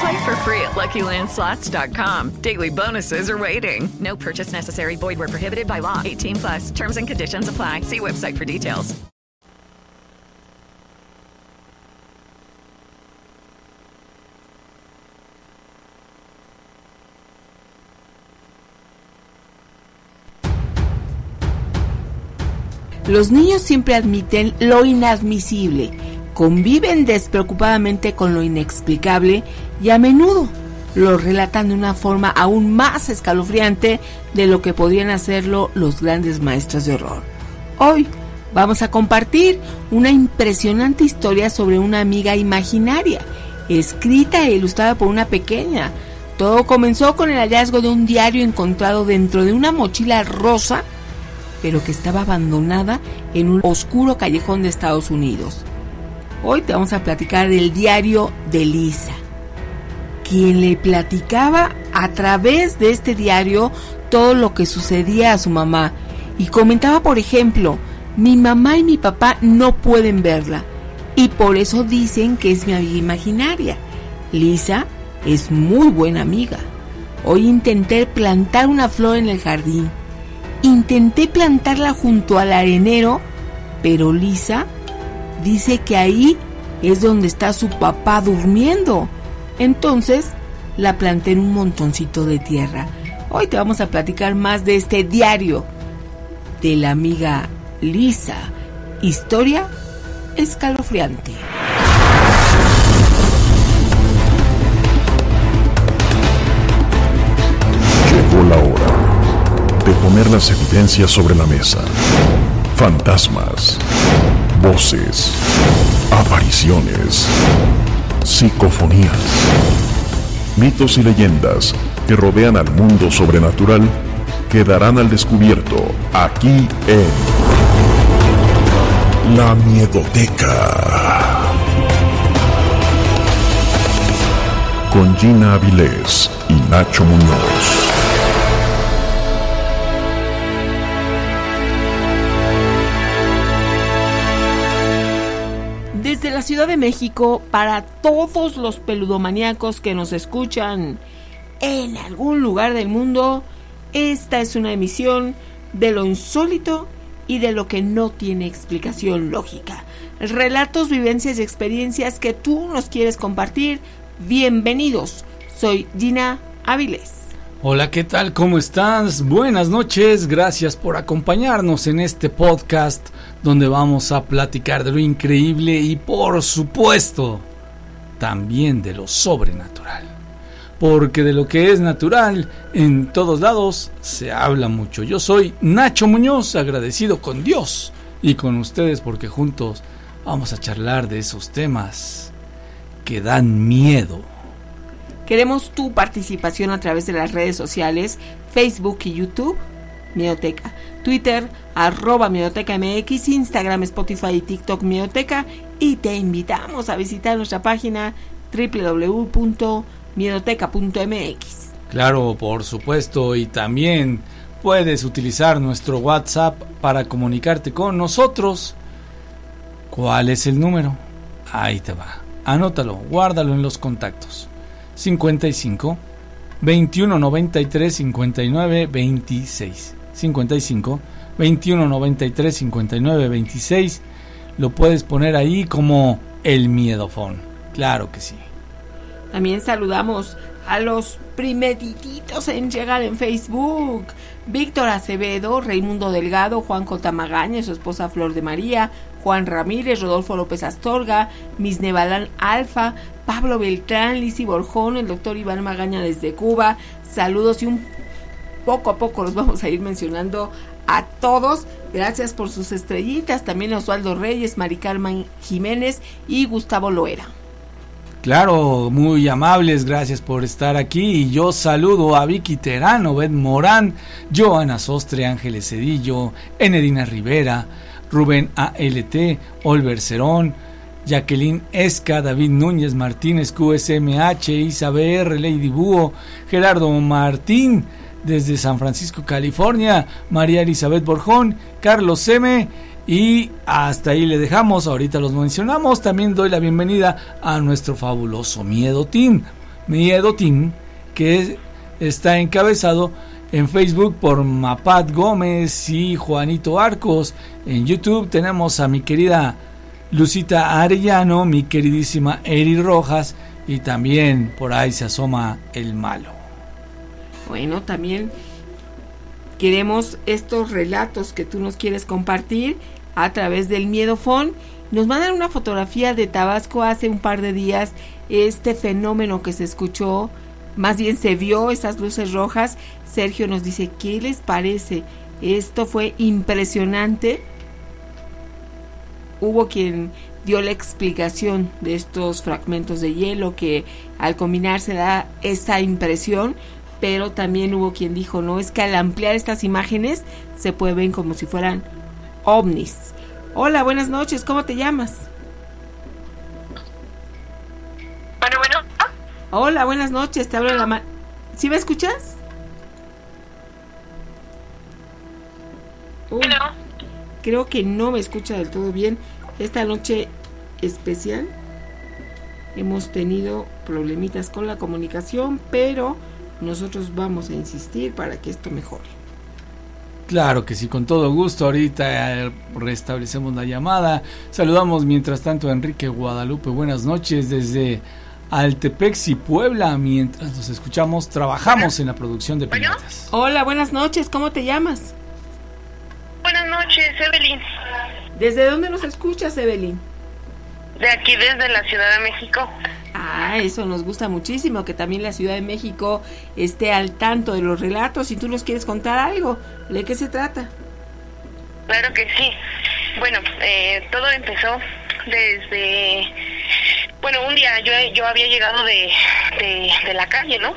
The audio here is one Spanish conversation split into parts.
Play for free at LuckyLandSlots.com. Daily bonuses are waiting. No purchase necessary. Void where prohibited by law. 18 plus. Terms and conditions apply. See website for details. Los niños siempre admiten lo inadmisible, conviven despreocupadamente con lo inexplicable y a menudo lo relatan de una forma aún más escalofriante de lo que podrían hacerlo los grandes maestros de horror. Hoy vamos a compartir una impresionante historia sobre una amiga imaginaria, escrita e ilustrada por una pequeña. Todo comenzó con el hallazgo de un diario encontrado dentro de una mochila rosa pero que estaba abandonada en un oscuro callejón de Estados Unidos. Hoy te vamos a platicar del diario de Lisa, quien le platicaba a través de este diario todo lo que sucedía a su mamá y comentaba, por ejemplo, mi mamá y mi papá no pueden verla y por eso dicen que es mi amiga imaginaria. Lisa es muy buena amiga. Hoy intenté plantar una flor en el jardín Intenté plantarla junto al arenero, pero Lisa dice que ahí es donde está su papá durmiendo. Entonces la planté en un montoncito de tierra. Hoy te vamos a platicar más de este diario de la amiga Lisa. Historia escalofriante. Llegó la hora de poner las evidencias sobre la mesa. Fantasmas, voces, apariciones, psicofonías, mitos y leyendas que rodean al mundo sobrenatural quedarán al descubierto aquí en La Miedoteca. Con Gina Avilés y Nacho Muñoz. Ciudad de México, para todos los peludomaníacos que nos escuchan en algún lugar del mundo, esta es una emisión de lo insólito y de lo que no tiene explicación lógica. Relatos, vivencias y experiencias que tú nos quieres compartir. Bienvenidos. Soy Gina Áviles. Hola, ¿qué tal? ¿Cómo estás? Buenas noches, gracias por acompañarnos en este podcast donde vamos a platicar de lo increíble y por supuesto también de lo sobrenatural. Porque de lo que es natural en todos lados se habla mucho. Yo soy Nacho Muñoz, agradecido con Dios y con ustedes porque juntos vamos a charlar de esos temas que dan miedo. Queremos tu participación a través de las redes sociales, Facebook y YouTube, Miedoteca, Twitter, arroba Miedoteca MX, Instagram, Spotify y TikTok Miedoteca y te invitamos a visitar nuestra página www.miedoteca.mx. Claro, por supuesto, y también puedes utilizar nuestro WhatsApp para comunicarte con nosotros. ¿Cuál es el número? Ahí te va. Anótalo, guárdalo en los contactos. 55 21 93 59 26. 55 21 93 59 26. Lo puedes poner ahí como el miedofón. Claro que sí. También saludamos a los primeritos en llegar en Facebook. Víctor Acevedo, Raimundo Delgado, Juan Cotamagaña, su esposa Flor de María, Juan Ramírez, Rodolfo López Astorga, Misnebalán Alfa, Pablo Beltrán, Lisi Borjón, el doctor Iván Magaña desde Cuba. Saludos y un poco a poco los vamos a ir mencionando a todos. Gracias por sus estrellitas. También a Osvaldo Reyes, Mari Carmen Jiménez y Gustavo Loera. Claro, muy amables, gracias por estar aquí. Y yo saludo a Vicky Terán, Ben Morán, Joana Sostre, Ángeles Cedillo, Enedina Rivera, Rubén ALT, Olver Cerón, Jacqueline Esca, David Núñez Martínez, QSMH, Isabel Lady Búho, Gerardo Martín, desde San Francisco, California, María Elizabeth Borjón, Carlos M. Y hasta ahí le dejamos, ahorita los mencionamos. También doy la bienvenida a nuestro fabuloso Miedo Team. Miedo Team, que está encabezado en Facebook por Mapat Gómez y Juanito Arcos. En YouTube tenemos a mi querida Lucita Arellano, mi queridísima Eri Rojas y también por ahí se asoma el malo. Bueno, también queremos estos relatos que tú nos quieres compartir a través del Miedofón. Nos mandan una fotografía de Tabasco hace un par de días, este fenómeno que se escuchó, más bien se vio esas luces rojas. Sergio nos dice, ¿qué les parece? Esto fue impresionante. Hubo quien dio la explicación de estos fragmentos de hielo que al combinarse da esa impresión, pero también hubo quien dijo, no, es que al ampliar estas imágenes se puede ver como si fueran ovnis. Hola, buenas noches, ¿cómo te llamas? Bueno, bueno. Hola, buenas noches, te hablo la ma ¿Sí me escuchas? Bueno. Creo que no me escucha del todo bien. Esta noche especial hemos tenido problemitas con la comunicación, pero nosotros vamos a insistir para que esto mejore. Claro que sí, con todo gusto. Ahorita eh, restablecemos la llamada. Saludamos mientras tanto a Enrique Guadalupe. Buenas noches desde Altepexi, Puebla. Mientras nos escuchamos, trabajamos en la producción de piñatas. Hola, buenas noches. ¿Cómo te llamas? Buenas noches, Evelyn. ¿Desde dónde nos escuchas, Evelyn? De aquí, desde la Ciudad de México. Ah, eso nos gusta muchísimo, que también la Ciudad de México esté al tanto de los relatos. Si tú nos quieres contar algo, ¿de qué se trata? Claro que sí. Bueno, eh, todo empezó desde... Bueno, un día yo, yo había llegado de, de, de la calle, ¿no?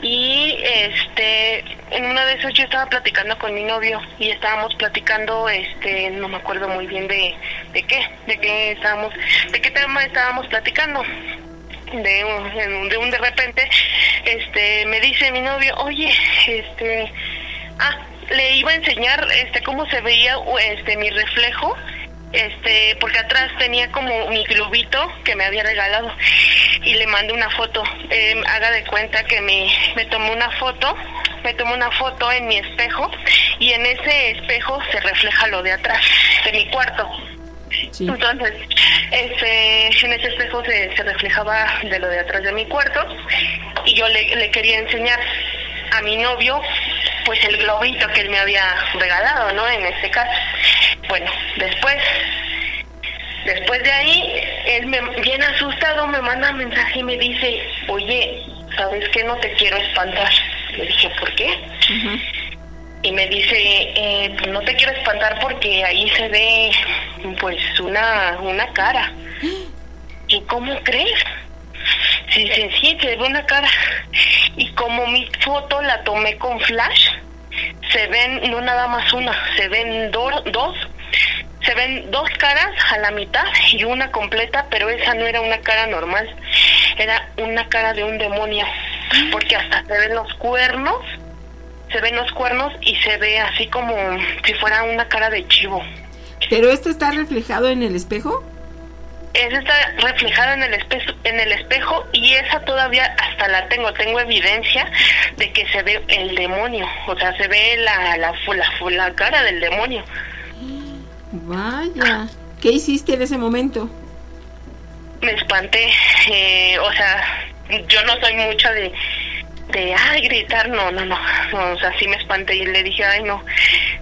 Y este en una de esas yo estaba platicando con mi novio y estábamos platicando este no me acuerdo muy bien de, de qué de qué estábamos de qué tema estábamos platicando. De un, de un de repente este me dice mi novio oye este ah le iba a enseñar este cómo se veía este mi reflejo este porque atrás tenía como mi globito que me había regalado y le mandé una foto eh, haga de cuenta que me me tomó una foto me tomó una foto en mi espejo y en ese espejo se refleja lo de atrás de mi cuarto entonces este en ese espejo se, se reflejaba de lo de atrás de mi cuarto y yo le, le quería enseñar a mi novio pues el globito que él me había regalado, ¿no? En este caso. Bueno, después, después de ahí, él me, bien asustado me manda un mensaje y me dice, oye, ¿sabes qué? No te quiero espantar. Le dije, ¿por qué? Y me dice, eh, pues no te quiero espantar porque ahí se ve, pues, una, una cara. ¿Y cómo crees? Sí, sí, sí, se ve una cara. Y como mi foto la tomé con flash, se ven, no nada más una, se ven do, dos, se ven dos caras a la mitad y una completa, pero esa no era una cara normal, era una cara de un demonio, porque hasta se ven los cuernos, se ven los cuernos y se ve así como si fuera una cara de chivo. ¿Pero esto está reflejado en el espejo? esa está reflejada en el espejo, en el espejo y esa todavía hasta la tengo, tengo evidencia de que se ve el demonio, o sea, se ve la la, la, la cara del demonio. Vaya, ¿qué hiciste en ese momento? Me espanté, eh, o sea, yo no soy mucho de, de, ay, gritar, no, no, no, no, o sea, sí me espanté y le dije, ay, no,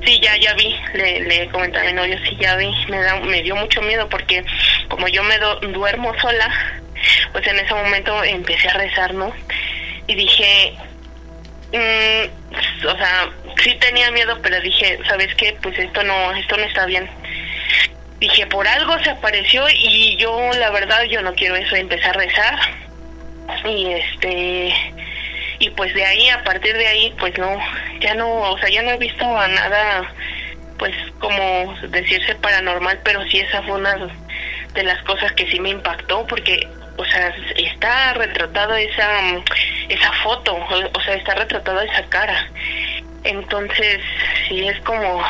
sí, ya, ya vi, le, le comenté a mi novio, sí, ya vi, me, da, me dio mucho miedo porque como yo me duermo sola, pues en ese momento empecé a rezar, ¿no? Y dije, mm, o sea, sí tenía miedo, pero dije, ¿sabes qué? Pues esto no, esto no está bien. Dije, por algo se apareció y yo, la verdad, yo no quiero eso, empecé a rezar. Y este, y pues de ahí, a partir de ahí, pues no, ya no, o sea, ya no he visto a nada, pues como decirse paranormal, pero sí esa fue una de las cosas que sí me impactó, porque o sea, está retratada esa, esa foto, o, sea, está retratada esa cara. Entonces, sí es como,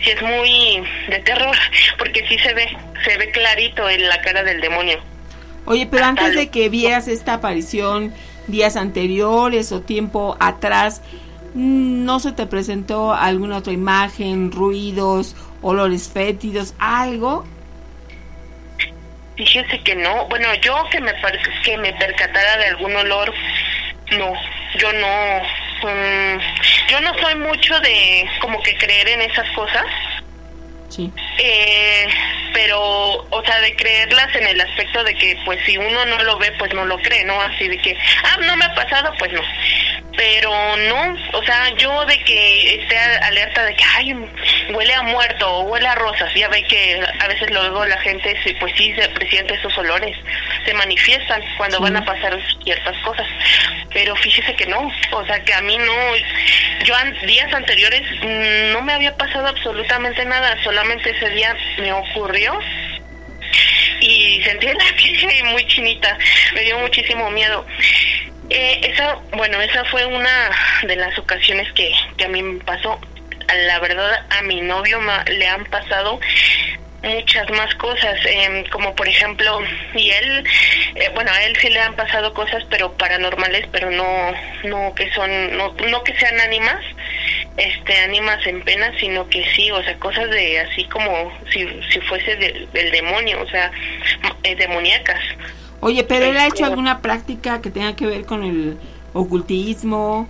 sí es muy de terror, porque sí se ve, se ve clarito en la cara del demonio. Oye, pero antes de que vieras esta aparición días anteriores o tiempo atrás, ¿no se te presentó alguna otra imagen, ruidos, olores fétidos, algo? Fíjese que no. Bueno, yo que me que me percatara de algún olor, no. Yo no. Mm, yo no soy mucho de como que creer en esas cosas. Sí. Eh, pero, o sea, de creerlas en el aspecto de que, pues, si uno no lo ve, pues no lo cree, ¿no? Así de que, ah, no me ha pasado, pues no pero no, o sea, yo de que esté alerta de que, ay, huele a muerto o huele a rosas, ya ve que a veces luego la gente, pues sí, se presiente esos olores, se manifiestan cuando van a pasar ciertas cosas, pero fíjese que no, o sea, que a mí no, yo días anteriores mm, no me había pasado absolutamente nada, solamente ese día me ocurrió y sentí la piel muy chinita, me dio muchísimo miedo. Eh, esa, bueno, esa fue una de las ocasiones que, que a mí me pasó. La verdad, a mi novio le han pasado muchas más cosas, em, como por ejemplo, y él, eh, bueno, a él sí le han pasado cosas, pero paranormales, pero no, no que son, no, no que sean ánimas, este, ánimas en pena, sino que sí, o sea, cosas de así como si, si fuese del demonio, o sea, eh, demoníacas. Oye, pero él ha hecho alguna práctica que tenga que ver con el ocultismo,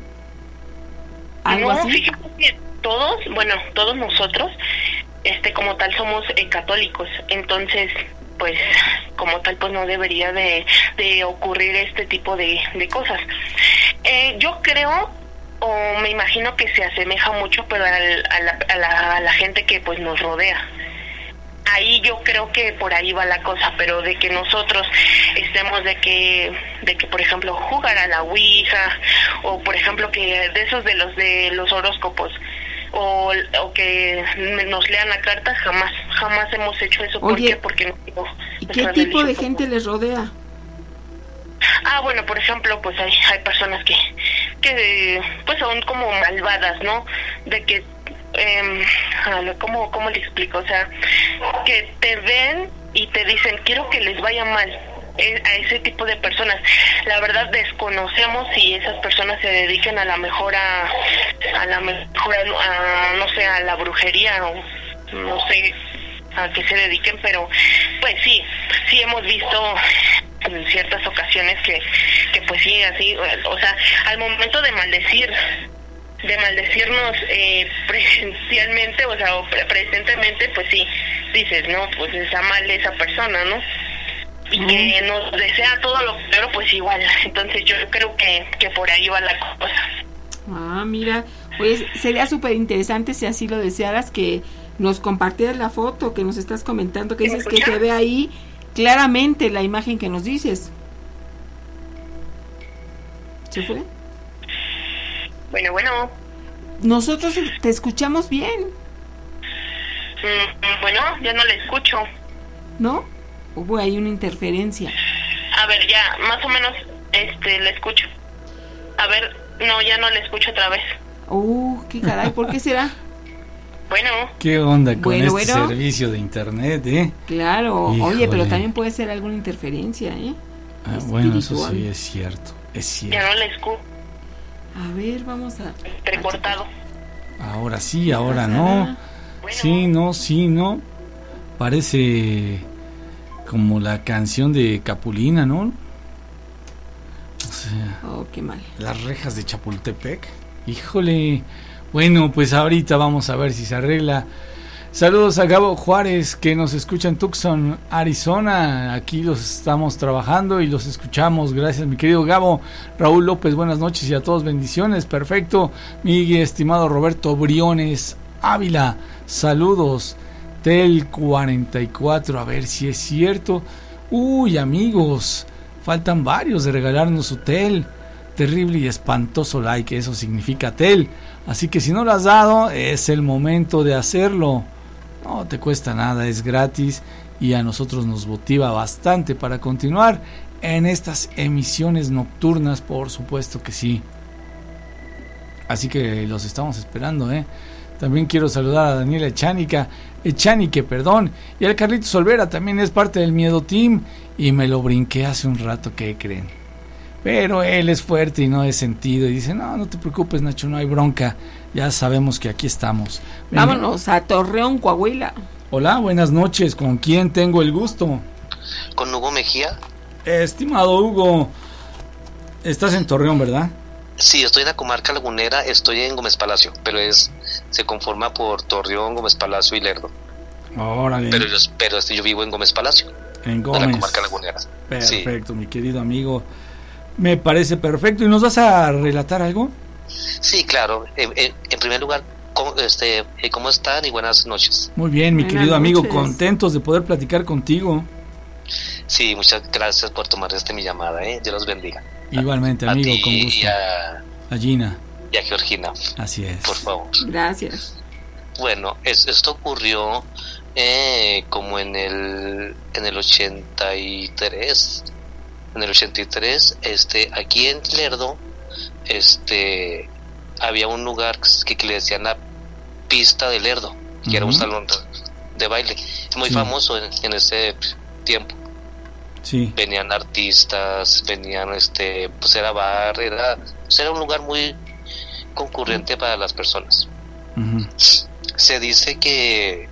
algo no, así. que todos, bueno, todos nosotros, este, como tal somos eh, católicos, entonces, pues, como tal, pues no debería de, de ocurrir este tipo de, de cosas. Eh, yo creo o me imagino que se asemeja mucho pero a, la, a, la, a la gente que pues nos rodea ahí yo creo que por ahí va la cosa, pero de que nosotros estemos de que, de que por ejemplo jugar a la Ouija, o por ejemplo que de esos de los de los horóscopos, o, o que nos lean la carta, jamás, jamás hemos hecho eso. ¿Por qué? Porque no, ¿Y qué tipo de gente les rodea? Ah, bueno, por ejemplo, pues hay, hay personas que, que pues son como malvadas, ¿no? De que eh, ¿cómo, ¿cómo le explico? O sea, que te ven y te dicen, quiero que les vaya mal a ese tipo de personas. La verdad desconocemos si esas personas se dediquen a la mejor a, la mejor a, no sé, a la brujería o no sé a qué se dediquen, pero pues sí, sí hemos visto en ciertas ocasiones que, que pues sí, así, o sea, al momento de maldecir de maldecirnos eh, presencialmente, o sea, o presentemente, pues sí, dices, no, pues está mal esa persona, ¿no? Y que nos desea todo lo peor, pues igual. Entonces yo creo que, que por ahí va la cosa. Ah, mira, pues sería súper interesante si así lo desearas que nos compartieras la foto que nos estás comentando, que dices que se ve ahí claramente la imagen que nos dices. ¿Se fue? Bueno, bueno. Nosotros te escuchamos bien. Mm, bueno, ya no le escucho. ¿No? Hubo ahí una interferencia. A ver, ya, más o menos, este, le escucho. A ver, no, ya no le escucho otra vez. Uh, qué caray, ¿por qué será? Bueno. ¿Qué onda con este servicio de internet, eh? Claro, oye, pero también puede ser alguna interferencia, ¿eh? Ah, bueno, eso sí es cierto, es cierto. Ya no le escucho. A ver, vamos a... Recortado. Ahora sí, ahora no. Sí, no, sí, no. Parece como la canción de Capulina, ¿no? sea, Oh, qué mal. las rejas de Chapultepec. Híjole. Bueno, pues ahorita vamos a ver si se arregla. Saludos a Gabo Juárez que nos escucha en Tucson, Arizona. Aquí los estamos trabajando y los escuchamos. Gracias, mi querido Gabo. Raúl López, buenas noches y a todos bendiciones. Perfecto. Mi estimado Roberto Briones Ávila, saludos. Tel 44, a ver si es cierto. Uy, amigos, faltan varios de regalarnos su tel. Terrible y espantoso like, eso significa tel. Así que si no lo has dado, es el momento de hacerlo. No te cuesta nada, es gratis y a nosotros nos motiva bastante para continuar en estas emisiones nocturnas, por supuesto que sí. Así que los estamos esperando, ¿eh? También quiero saludar a Daniela Echánica, Echanique, perdón, y al Carlitos Olvera, también es parte del Miedo Team y me lo brinqué hace un rato, ¿qué creen? Pero él es fuerte y no de sentido y dice, no, no te preocupes Nacho, no hay bronca, ya sabemos que aquí estamos. Vámonos a Torreón, Coahuila. Hola, buenas noches, ¿con quién tengo el gusto? con Hugo Mejía. Estimado Hugo, estás en Torreón, ¿verdad? Sí, estoy en la comarca lagunera, estoy en Gómez Palacio, pero es se conforma por Torreón, Gómez Palacio y Lerdo. Órale, Pero yo, pero yo vivo en Gómez Palacio, en en la Gómez. comarca lagunera. Sí. Perfecto, mi querido amigo. Me parece perfecto. ¿Y nos vas a relatar algo? Sí, claro. En, en- en primer lugar, ¿cómo, este, eh, ¿cómo están? Y buenas noches. Muy bien, mi Buenas querido amigo, noches. contentos de poder platicar contigo. Sí, muchas gracias por tomar este mi llamada, ¿eh? Dios los bendiga. Igualmente, a amigo, ti con y gusto. a, A Gina, y a Georgina, así es. por favor. Gracias. Bueno, es- esto ocurrió eh, como en el en el 83. En el 83, este, aquí en Lerdo, este, había un lugar que, que le decían la pista de Lerdo, que era un salón de, de baile muy Sí. famoso en, en ese tiempo. Sí, Venían artistas, venían, este, pues era bar, era, pues era un lugar muy concurrente para las personas. Se dice que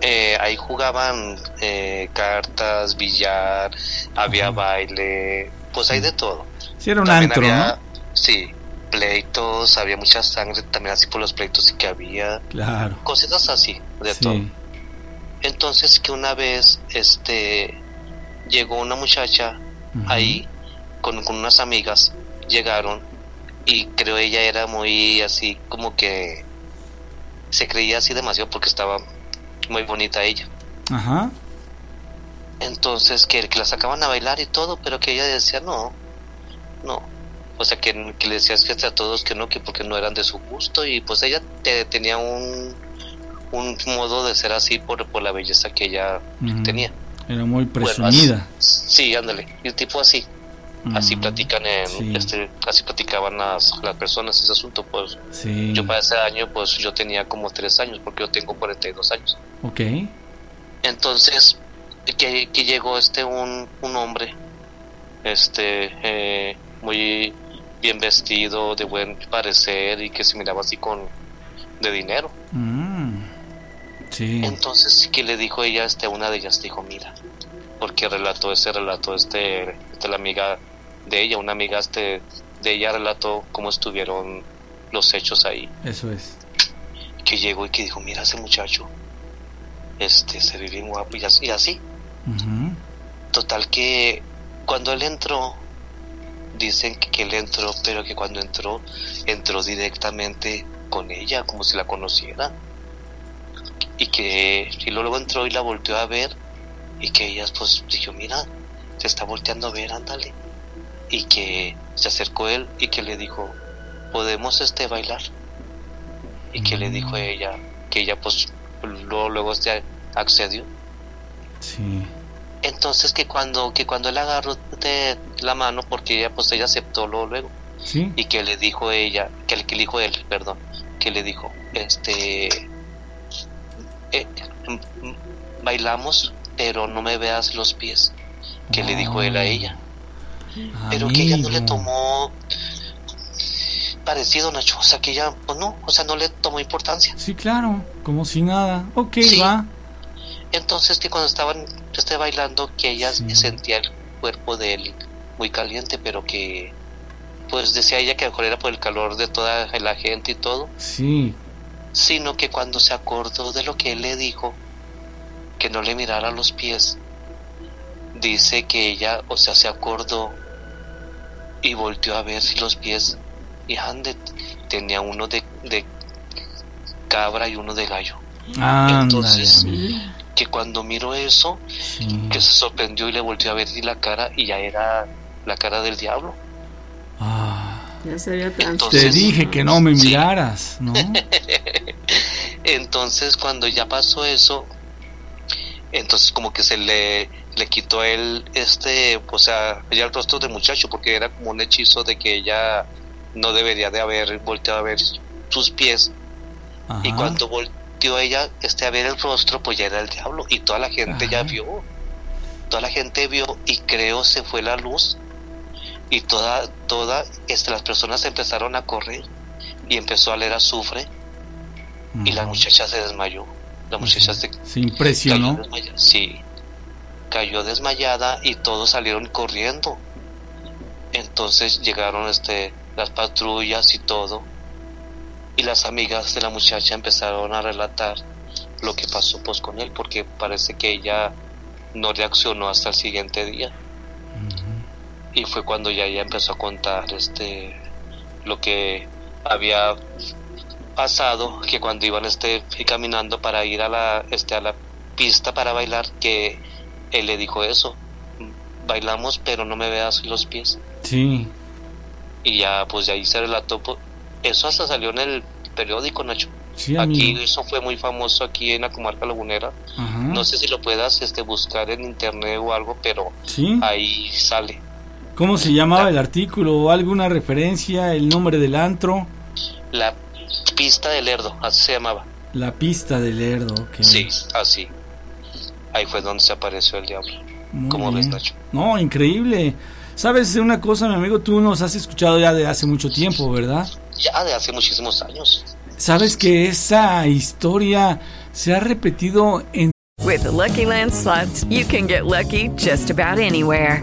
eh, ahí jugaban eh, cartas, billar, había baile, pues hay de todo. sí era un También antro, había, ¿no? sí, pleitos, había mucha sangre también así por los pleitos que había, Claro, cositas así, de todo. Entonces que una vez, este, llegó una muchacha ahí con, con unas amigas, llegaron y creo ella era muy así como que se creía así demasiado porque estaba muy bonita ella. Ajá, Entonces que, que la sacaban a bailar y todo, pero que ella decía no, no. O sea que, que le decías que a todos que no, que porque no eran de su gusto y pues ella te- tenía un, un modo de ser así por, por la belleza que ella tenía. Era muy Bueno, presumida. así- sí, ándale, y tipo así. Así Ujú, platican en, Sí. este, así platicaban las, las personas ese asunto, pues Sí, yo para ese año pues yo tenía como tres años porque yo tengo 42 años. ok. Entonces que, que llegó este un, un hombre, este eh, muy bien vestido, de buen parecer y que se miraba así con de dinero. Mm, Sí, Entonces que le dijo ella este a una de ellas dijo mira porque relató ese relato este, este la amiga de ella una amiga este de ella relató cómo estuvieron los hechos ahí eso es. que llegó y que dijo mira ese muchacho este se ve bien guapo y así, y así. Ujú, total que cuando él entró dicen que, que él entró pero que cuando entró entró directamente con ella como si la conociera y que y luego entró y la volteó a ver y que ella pues dijo mira se está volteando a ver ándale y que se acercó él y que le dijo podemos este bailar y que le dijo a ella que ella pues luego luego este accedió. Sí, entonces que cuando que cuando él agarró de la mano porque ella pues ella aceptó luego, luego sí. y que le dijo ella que le, que le dijo él perdón que le dijo este eh, m- m- bailamos pero no me veas los pies que le dijo él a ella pero que ella no le tomó parecido Nacho o sea que ella pues no o sea no le tomó importancia Sí, claro, como si nada. Ok, Sí. va. entonces que cuando estaban este bailando que ella Sí. sentía el cuerpo de él muy caliente pero que pues decía ella que a lo mejor era por el calor de toda la gente y todo, Sí. sino que cuando se acordó de lo que él le dijo, que no le mirara los pies, dice que ella, o sea, se acordó y volteó a ver si los pies, y ande, tenía uno de, de cabra y uno de gallo. Ándale, Entonces, que cuando miró eso, Sí. que se sorprendió y le volteó a ver la cara, y ya era la cara del diablo. Ah, Ya se había Entonces- te dije que no me Sí. miraras, ¿no? Entonces cuando ya pasó eso, entonces como que se le, le quitó el, este, o sea, ya el rostro del muchacho, porque era como un hechizo de que ella no debería de haber volteado a ver sus pies. Y Ajá. cuando volteó ella este, a ver el rostro, pues ya era el diablo. Y toda la gente ya Ajá. vio. Toda la gente vio y creo se fue la luz. Y toda, toda, este, las personas empezaron a correr. Y empezó a leer azufre. Y la muchacha se desmayó. La muchacha se Se cayó impresionó. desmayada. Sí. Cayó desmayada y todos salieron corriendo. Entonces llegaron este las patrullas y todo. Y las amigas de la muchacha empezaron a relatar lo que pasó pues con él porque parece que ella no reaccionó hasta el siguiente día. Y fue cuando ya ella empezó a contar este lo que había pasado que cuando iban este caminando para ir a la este a la pista para bailar que él le dijo eso bailamos pero no me veas los pies Sí. y ya pues de ahí se relató pues, eso hasta salió en el periódico Nacho Sí, aquí eso fue muy famoso aquí en la comarca lagunera Ajá. no sé si lo puedas este buscar en internet o algo pero Sí. ahí sale ¿Cómo se llamaba el artículo? ¿O ¿Alguna referencia? ¿El nombre del antro? la pista del Lerdo así se llamaba La pista del Lerdo. ok. sí así ahí fue donde se apareció el diablo Muy ¿Cómo ves. Nacho? No, increíble. ¿Sabes una cosa, mi amigo? Tú nos has escuchado ya de hace mucho tiempo, ¿verdad? ya de hace muchísimos años ¿Sabes que esa historia se ha repetido en With the Lucky Land slots, you can get lucky just about anywhere.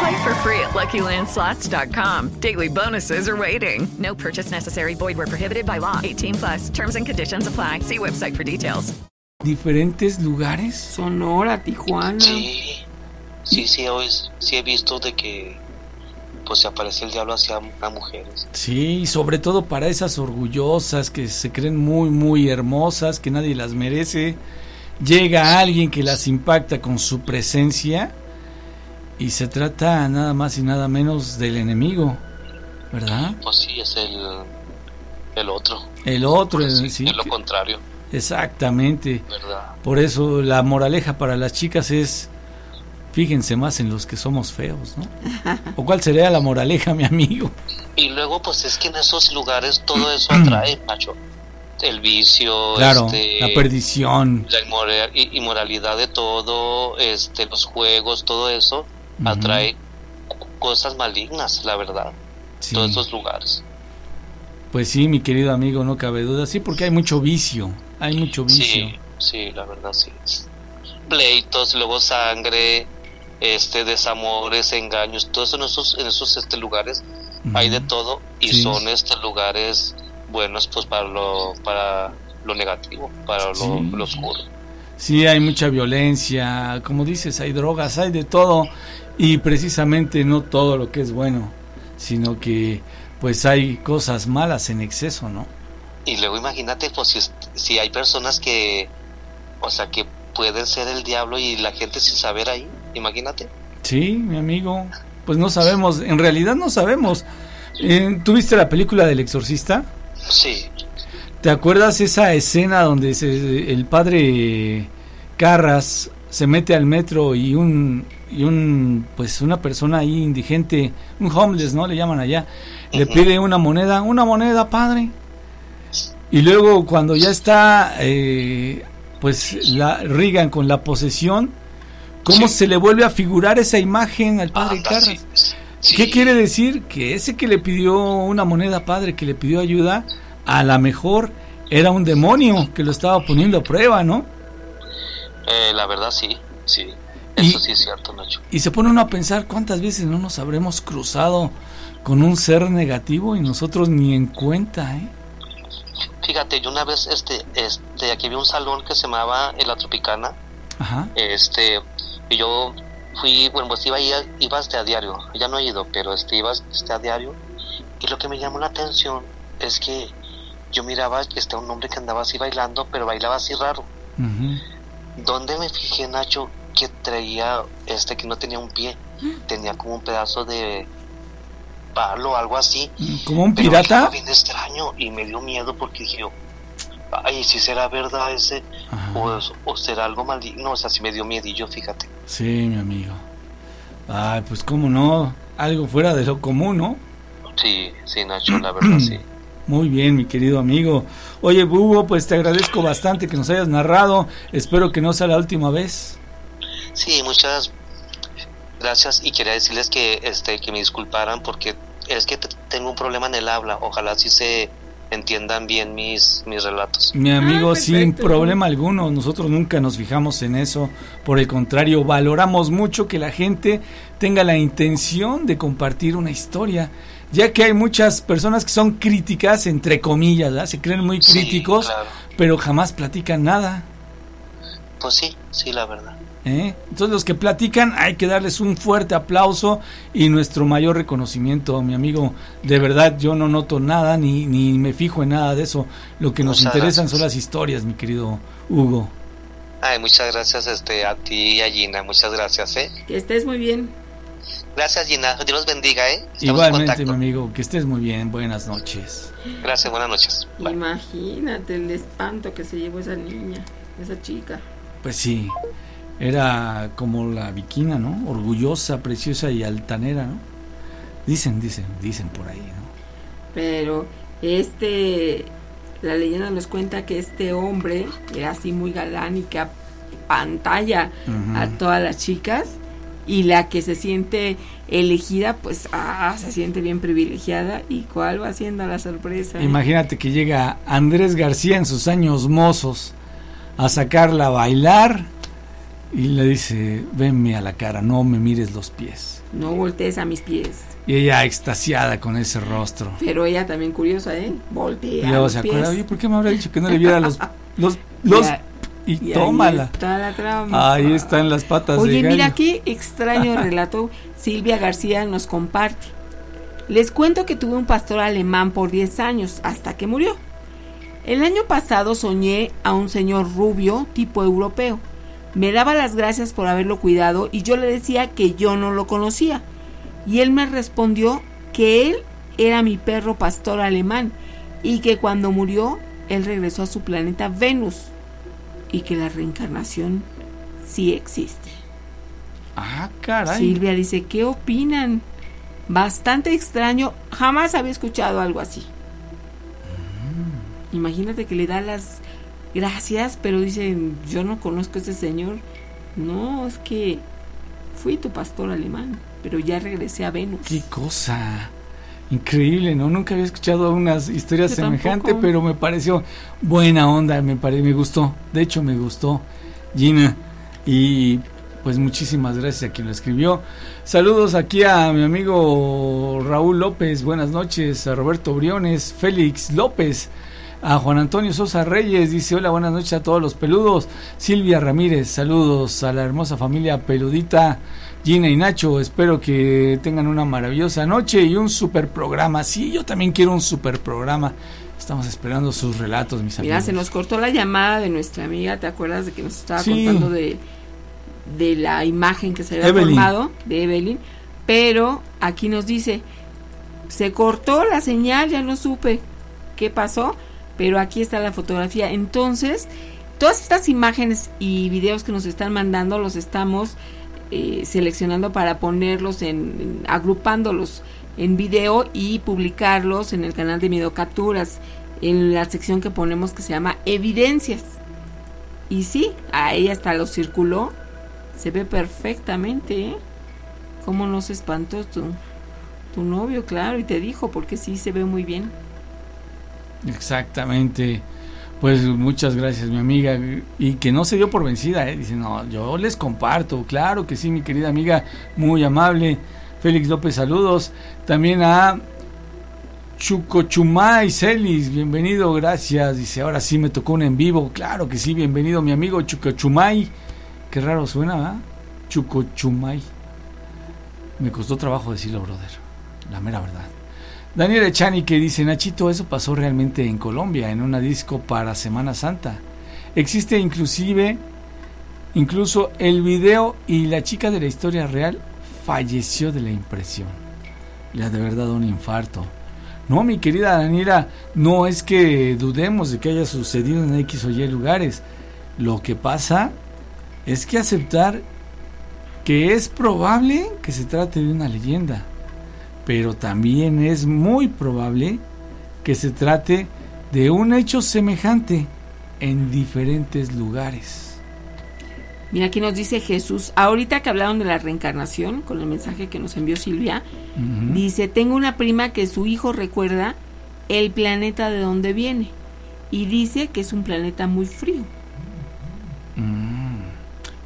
Play for free at LuckyLandSlots.com. Daily bonuses are waiting. No purchase necessary. Void where prohibited by law. 18 plus. Terms and conditions apply. See website for details. diferentes lugares. Sonora, Tijuana. Sí, sí, sí, hoy sí he visto de que pues se aparece el diablo hacia a mujeres. Sí, y sobre todo para esas orgullosas que se creen muy, muy hermosas, que nadie las merece. Llega alguien que las impacta con su presencia y se trata nada más y nada menos del enemigo, ¿verdad? Pues sí, es el, el otro. El otro, Pues el- sí, es lo contrario, exactamente. ¿verdad? Por eso la moraleja para las chicas es fíjense más en los que somos feos, ¿no? ¿O cuál sería la moraleja, mi amigo? Y luego pues es que en esos lugares todo eso atrae, macho. El vicio, Claro, este, la perdición. la inmoralidad de todo, este, los juegos, todo eso Atrae cosas malignas, la verdad. Sí. Todos esos lugares. Pues sí, mi querido amigo, no cabe duda. Sí, porque hay mucho vicio. Hay mucho vicio. Sí, sí, la verdad sí. Pleitos, luego sangre, este, desamores, engaños, todo eso en esos, en esos este, lugares hay de todo y Sí. son este lugares buenos pues para lo, para lo negativo, para lo, Sí. lo oscuro. Sí, hay mucha violencia. Como dices, hay drogas, hay de todo. Y precisamente no todo lo que es bueno, sino que pues hay cosas malas en exceso, ¿no? Y luego imagínate pues si, si hay personas que, o sea, que pueden ser el diablo y la gente sin saber ahí, imagínate. Sí, mi amigo. pues no sabemos, en realidad no sabemos. Eh, ¿Tuviste la película del exorcista? Sí. ¿Te acuerdas esa escena donde se- el padre Carras se mete al metro y un y un pues una persona ahí indigente, un homeless, ¿no? Le llaman allá, le pide una moneda, una moneda, padre. Y luego cuando ya está eh, pues la Reagan con la posesión, ¿cómo Sí. se le vuelve a figurar esa imagen al padre Anda, Carras? sí, sí. ¿Qué quiere decir? Que ese que le pidió una moneda, padre, que le pidió ayuda, a lo mejor era un demonio que lo estaba poniendo a prueba, ¿no? Eh, la verdad sí, sí. Y- Eso sí es cierto, Nacho. Y se pone uno a pensar cuántas veces no nos habremos cruzado con un ser negativo y nosotros ni en cuenta, ¿eh? Fíjate, yo una vez, este, este, aquí había un salón que se llamaba La Tropicana, Ajá. este, y yo fui, bueno, pues iba, iba este, a diario, ya no he ido, pero este, iba este, a diario, y lo que me llamó la atención es que yo miraba que este, un hombre que andaba así bailando, pero bailaba así raro. Ujú. donde me fijé, Nacho, que traía, este, que no tenía un pie, tenía como un pedazo de palo, algo así. ¿Como un pirata? bien extraño y me dio miedo porque dije, yo, ay, si será verdad ese o, o será algo maligno, o sea, si me dio miedillo, fíjate. Sí, mi amigo. Ay, pues cómo no, algo fuera de lo común, ¿no? Sí, sí, Nacho, la verdad, sí. Muy bien, mi querido amigo. Oye, Hugo, pues te agradezco bastante que nos hayas narrado. Espero que no sea la última vez. Sí, muchas gracias y quería decirles que, este, que me disculparan porque es que tengo un problema en el habla, ojalá sí se entiendan bien mis, mis relatos. Mi amigo, Ah, sin perfecto. problema alguno, nosotros nunca nos fijamos en eso. Por el contrario, valoramos mucho que la gente tenga la intención de compartir una historia, ya que hay muchas personas que son críticas, entre comillas, ¿verdad? se creen muy Sí, críticos, claro. pero jamás platican nada. Pues sí, sí, la verdad. ¿Eh? Entonces los que platican hay que darles un fuerte aplauso y nuestro mayor reconocimiento, mi amigo. De verdad yo no noto nada ni, ni me fijo en nada de eso. Lo que nos Muchas interesan gracias. son las historias, mi querido Hugo. Ay, muchas gracias este, a ti y a Gina, muchas gracias, ¿eh? Que estés muy bien. Gracias, Gina. Dios los bendiga, ¿eh? Estamos en Igualmente, contacto. mi amigo, que estés muy bien. Buenas noches. Gracias, buenas noches. Bye. Imagínate el espanto que se llevó esa niña, esa chica. Pues sí, era como la viquina, ¿no? Orgullosa, preciosa y altanera, ¿no? Dicen, dicen, dicen por ahí, ¿no? Pero este, la leyenda nos cuenta que este hombre era así muy galán y que pantalla a todas las chicas y la que se siente elegida pues ah, se siente bien privilegiada y cuál va siendo la sorpresa. Imagínate que llega Andrés García en sus años mozos a sacarla a bailar y le dice, venme a la cara, no me mires los pies. No voltees a mis pies. Y ella extasiada con ese rostro. Pero ella también curiosa, ¿eh? Y Voltea a luego se pies. acuerda, oye, ¿por qué me habrá dicho que no le viera los... los, los Ya- y, Y ahí tómala. está la. Ahí están las patas de Oye, mira gallo. qué extraño relato Silvia García nos comparte. Les cuento que tuve un pastor alemán por 10 años hasta que murió. El año pasado soñé a un señor rubio tipo europeo. Me daba las gracias por haberlo cuidado y yo le decía que yo no lo conocía. Y él me respondió que él era mi perro pastor alemán y que cuando murió él regresó a su planeta Venus y que la reencarnación sí existe. Ah, caray. Silvia dice, ¿qué opinan? Bastante extraño, jamás había escuchado algo así. Mm. Imagínate que le da las gracias, pero dicen, yo no conozco a ese señor. No, es que fui tu pastor alemán, pero ya regresé a Venus. Qué cosa. Increíble, ¿no? Nunca había escuchado unas historias Yo semejantes, tampoco. pero me pareció buena onda, me pare, me gustó. De hecho, me gustó Gina. Y pues muchísimas gracias a quien lo escribió. Saludos aquí a mi amigo Raúl López, buenas noches, a Roberto Briones, Félix López, a Juan Antonio Sosa Reyes, dice hola, buenas noches a todos los peludos. Silvia Ramírez, saludos a la hermosa familia peludita. Gina y Nacho, espero que tengan una maravillosa noche y un super programa. Sí, yo también quiero un super programa. Estamos esperando sus relatos, mis Mira, amigos. se nos cortó la llamada de nuestra amiga, ¿te acuerdas de que nos estaba Sí. contando de, de la imagen que se había Evelyn. formado de Evelyn? Pero aquí nos dice, se cortó la señal, ya no supe qué pasó, pero aquí está la fotografía. Entonces, todas estas imágenes y videos que nos están mandando los estamos eh, seleccionando para ponerlos en, agrupándolos en video y publicarlos en el canal de Miedo Capturas, en la sección que ponemos que se llama Evidencias. Y sí, ahí hasta lo circuló. Se ve perfectamente, ¿eh? ¿Cómo no se espantó tu, tu novio? Claro, y te dijo, porque sí se ve muy bien. Exactamente. Pues muchas gracias, mi amiga. Y que no se dio por vencida, ¿eh? Dice, no, yo les comparto. Claro que sí, mi querida amiga, muy amable. Félix López, saludos. También a Chucochumay Celis, bienvenido, gracias. Dice, ahora sí me tocó un en vivo. Claro que sí, bienvenido, mi amigo Chucochumay. Qué raro suena, ¿verdad? Chucochumay. Me costó trabajo decirlo, brother. La mera verdad. Daniel Echani que dice, Nachito, eso pasó realmente en Colombia, en una disco para Semana Santa. Existe inclusive, incluso el video y la chica de la historia real falleció de la impresión. Le ha de verdad un infarto. No, mi querida Daniela, no es que dudemos de que haya sucedido en X o Y lugares. Lo que pasa es que aceptar que es probable que se trate de una leyenda pero también es muy probable que se trate de un hecho semejante en diferentes lugares. Mira, aquí nos dice Jesús, ahorita que hablaron de la reencarnación, con el mensaje que nos envió Silvia, dice, tengo una prima que su hijo recuerda el planeta de donde viene y dice que es un planeta muy frío. Mm.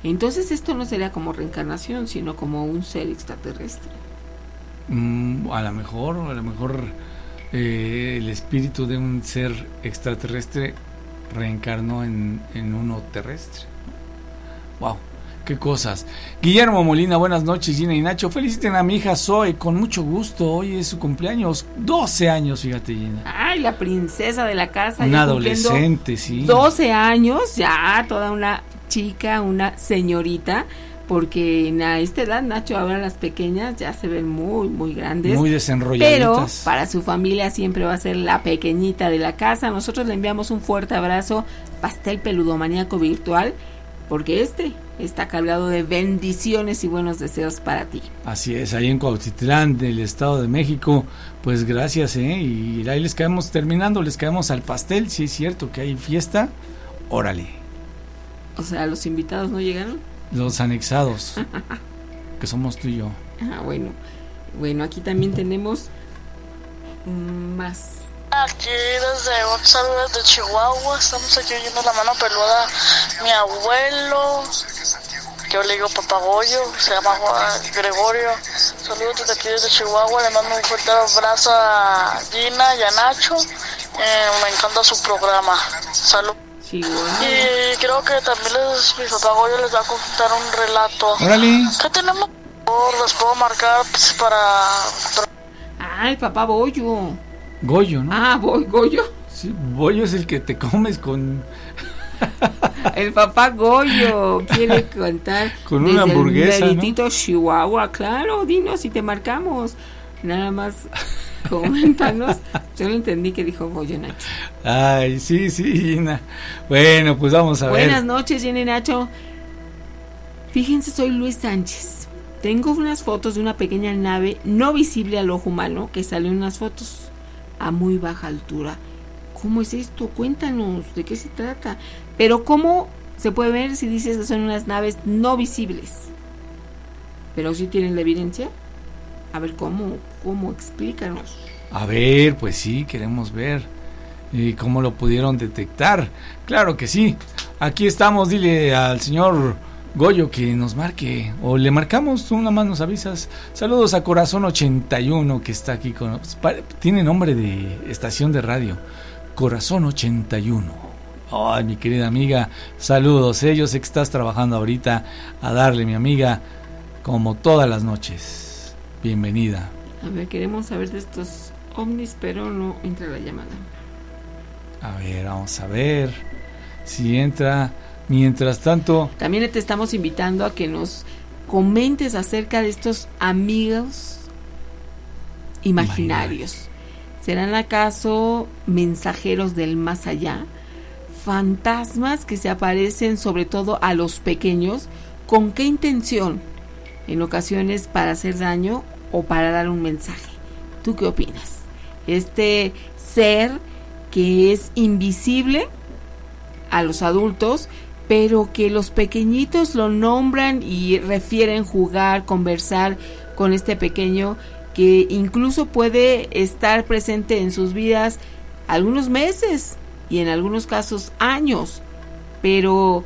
Entonces esto no sería como reencarnación, sino como un ser extraterrestre. Mm, a lo mejor, a lo mejor eh, el espíritu de un ser extraterrestre reencarnó en, uno terrestre. Wow, qué cosas. Guillermo Molina, buenas noches, Gina y Nacho. Feliciten a mi hija Zoe, con mucho gusto. Hoy es su cumpleaños, 12 años, fíjate, Gina. Ay, la princesa de la casa. Una adolescente, sí. 12 años, ya toda una chica, una señorita porque a esta edad, Nacho, ahora las pequeñas ya se ven muy, muy grandes. Muy desenrolladitas. Pero para su familia siempre va a ser la pequeñita de la casa. Nosotros le enviamos un fuerte abrazo, pastel peludomaníaco virtual, porque este está cargado de bendiciones y buenos deseos para ti. Así es, ahí en Cuautitlán del Estado de México, pues gracias, ¿eh? Y ahí les caemos terminando, les caemos al pastel, si es cierto que hay fiesta, órale. O sea, los invitados no llegaron. Los anexados, que somos tú y yo. Ah, bueno. Bueno, aquí también tenemos más. Aquí desde González de Chihuahua, estamos aquí oyendo la mano peluda mi abuelo, que yo le digo papagoyo, se llama Juan Gregorio. Saludos desde aquí desde Chihuahua, le mando un fuerte abrazo a Gina y a Nacho. Eh, me encanta su programa. Saludos. Y creo que también les, mi papá Goyo les va a contar un relato. ¿Qué tenemos? Les puedo marcar pues, para... Ah, el papá Goyo. Goyo, ¿no? Ah, voy, Goyo. Sí, Goyo es el que te comes con... el papá Goyo quiere contar con una hamburguesa. El ¿no? Chihuahua, claro, dinos si te marcamos. Nada más coméntanos. Yo lo entendí que dijo Goyo Nacho. Ay, sí, sí, Gina. Bueno, pues vamos a ver. Buenas noches, Gina y Nacho. Fíjense, soy Luis Sánchez. Tengo unas fotos de una pequeña nave no visible al ojo humano que salió en unas fotos a muy baja altura. ¿Cómo es esto? Cuéntanos, ¿de qué se trata? Pero ¿cómo se puede ver si dices que son unas naves no visibles? Pero si tienen la evidencia. A ver, ¿cómo? ¿Cómo? Explícanos. A ver, pues sí, queremos ver. ¿Y cómo lo pudieron detectar? Claro que sí. Aquí estamos, dile al señor Goyo que nos marque. O le marcamos, tú nada más nos avisas. Saludos a Corazón 81 que está aquí con... Tiene nombre de estación de radio. Corazón 81. Ay, mi querida amiga, saludos. Eh, yo sé que estás trabajando ahorita a darle, mi amiga, como todas las noches. Bienvenida. A ver, queremos saber de estos ovnis, pero no entra la llamada. A ver, vamos a ver si entra. Mientras tanto... También te estamos invitando a que nos comentes acerca de estos amigos imaginarios. ¿Serán acaso mensajeros del más allá? Fantasmas que se aparecen sobre todo a los pequeños. ¿Con qué intención? En ocasiones para hacer daño o para dar un mensaje. ¿Tú qué opinas? Este ser que es invisible a los adultos, pero que los pequeñitos lo nombran y refieren jugar, conversar con este pequeño que incluso puede estar presente en sus vidas algunos meses y en algunos casos años, pero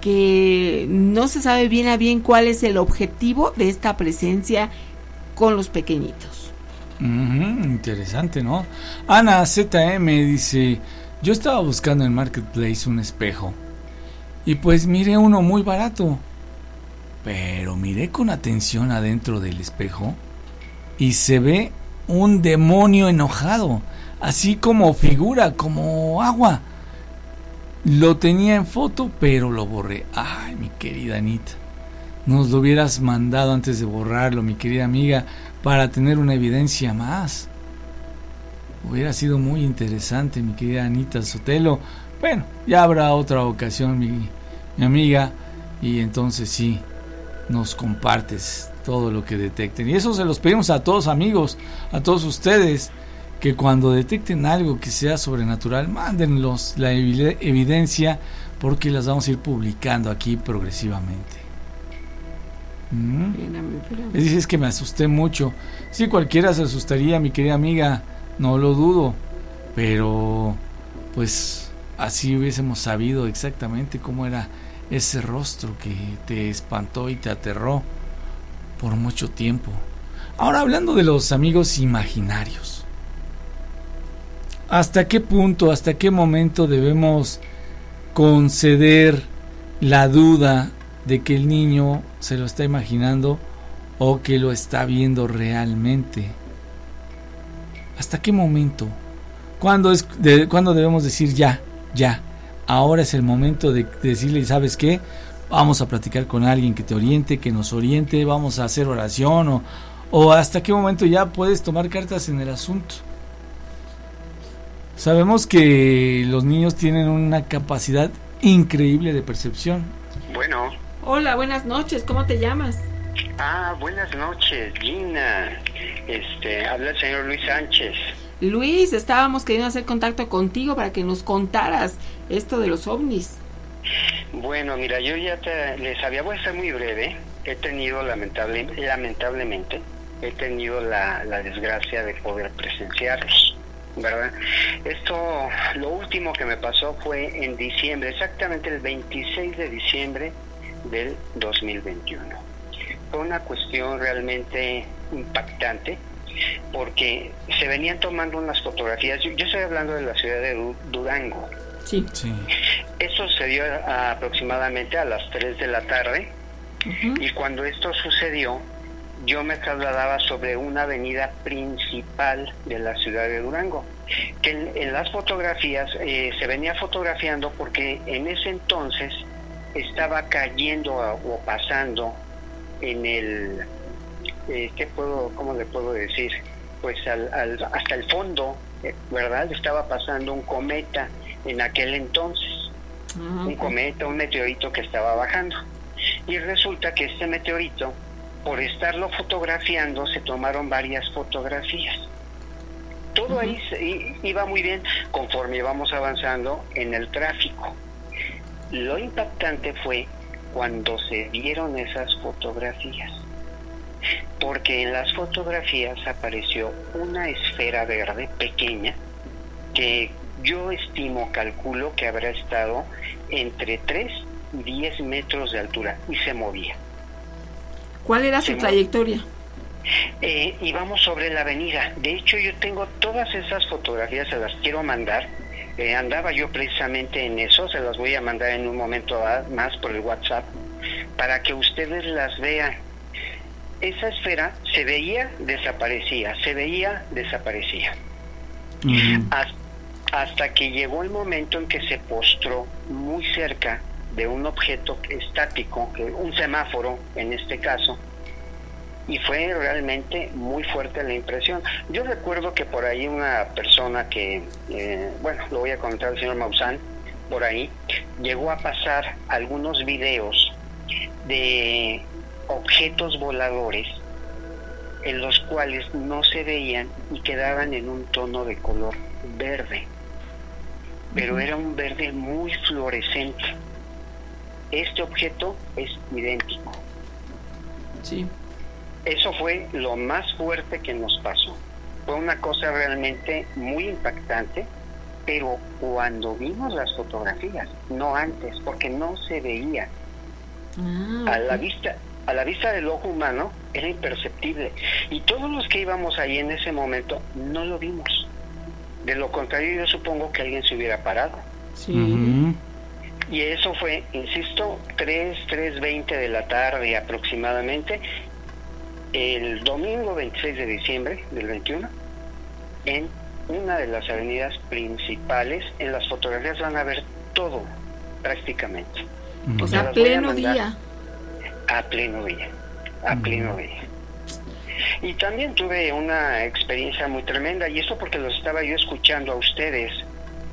que no se sabe bien a bien cuál es el objetivo de esta presencia con los pequeñitos. interesante, ¿no? Ana ZM dice, yo estaba buscando en Marketplace un espejo y pues miré uno muy barato, pero miré con atención adentro del espejo y se ve un demonio enojado, así como figura, como agua. Lo tenía en foto, pero lo borré. Ay, mi querida Anita. Nos lo hubieras mandado antes de borrarlo, mi querida amiga, para tener una evidencia más. Hubiera sido muy interesante, mi querida Anita Sotelo. Bueno, ya habrá otra ocasión, mi, mi amiga, y entonces sí, nos compartes todo lo que detecten. Y eso se los pedimos a todos amigos, a todos ustedes, que cuando detecten algo que sea sobrenatural, mándenlos la evidencia porque las vamos a ir publicando aquí progresivamente. ¿Mm? Dices que me asusté mucho. Si cualquiera se asustaría, mi querida amiga, no lo dudo. Pero, pues, así hubiésemos sabido exactamente cómo era ese rostro que te espantó y te aterró por mucho tiempo. Ahora hablando de los amigos imaginarios. ¿Hasta qué punto, hasta qué momento debemos conceder la duda de que el niño se lo está imaginando o que lo está viendo realmente? ¿Hasta qué momento? ¿Cuándo, es, ¿cuándo debemos decir ya, ya? Ahora es el momento de decirle, ¿sabes qué? vamos a platicar con alguien que te oriente, que nos oriente, vamos a hacer oración o, o hasta qué momento ya puedes tomar cartas en el asunto. Sabemos que los niños tienen una capacidad increíble de percepción. Bueno. Hola, buenas noches, ¿cómo te llamas? Ah, buenas noches, Gina. Este, habla el señor Luis Sánchez. Luis, estábamos queriendo hacer contacto contigo para que nos contaras esto de los ovnis. Bueno, mira, yo ya les había, voy a ser muy breve. He tenido, lamentable, lamentablemente, he tenido la, la desgracia de poder presenciarlos, ¿verdad? Esto, lo último que me pasó fue en diciembre, exactamente el 26 de diciembre del 2021. Fue una cuestión realmente impactante porque se venían tomando unas fotografías. Yo, yo estoy hablando de la ciudad de Durango, Sí. sí. Eso sucedió aproximadamente a las 3 de la tarde y cuando esto sucedió yo me trasladaba sobre una avenida principal de la ciudad de Durango, que en, las fotografías eh, se venía fotografiando porque en ese entonces estaba cayendo o pasando en el, eh, ¿qué puedo, cómo le puedo decir? Pues al, hasta el fondo, eh, ¿verdad? Estaba pasando un cometa en aquel entonces. Un cometa, un meteorito que estaba bajando. Y resulta que este meteorito, por estarlo fotografiando, se tomaron varias fotografías. Todo ahí iba muy bien conforme íbamos avanzando en el tráfico. Lo impactante fue cuando se vieron esas fotografías. Porque en las fotografías apareció una esfera verde pequeña que yo estimo, calculo que habrá estado entre 3 y 10 metros de altura y se movía. ¿Cuál era su trayectoria? Eh, íbamos sobre la avenida. De hecho, yo tengo todas esas fotografías, se las quiero mandar. Eh, andaba yo precisamente en eso, se las voy a mandar en un momento más por el WhatsApp, para que ustedes las vean. Esa esfera se veía, desaparecía, se veía, desaparecía hasta que llegó el momento en que se postró muy cerca de un objeto estático, que- un semáforo en este caso, y fue realmente muy fuerte la impresión. Yo recuerdo que por ahí una persona que, eh, bueno, lo voy a contar al señor Maussan, por ahí, llegó a pasar algunos videos de objetos voladores en los cuales no se veían y quedaban en un tono de color verde, pero era un verde muy fluorescente. Este objeto es idéntico. Sí. Eso fue lo más fuerte que nos pasó. Fue una cosa realmente muy impactante, pero cuando vimos las fotografías, no antes, porque no se veía. a la vista a la vista del ojo humano era imperceptible y todos los que íbamos ahí en ese momento no lo vimos de lo contrario yo supongo que alguien se hubiera parado Ujú. y eso fue insisto 3 3.20 de la tarde aproximadamente el domingo 26 de diciembre del 21 en una de las avenidas principales en las fotografías van a ver todo prácticamente O sea, voy a pleno día. a pleno día, a pleno día. Y también tuve una experiencia muy tremenda, y eso porque los estaba yo escuchando a ustedes,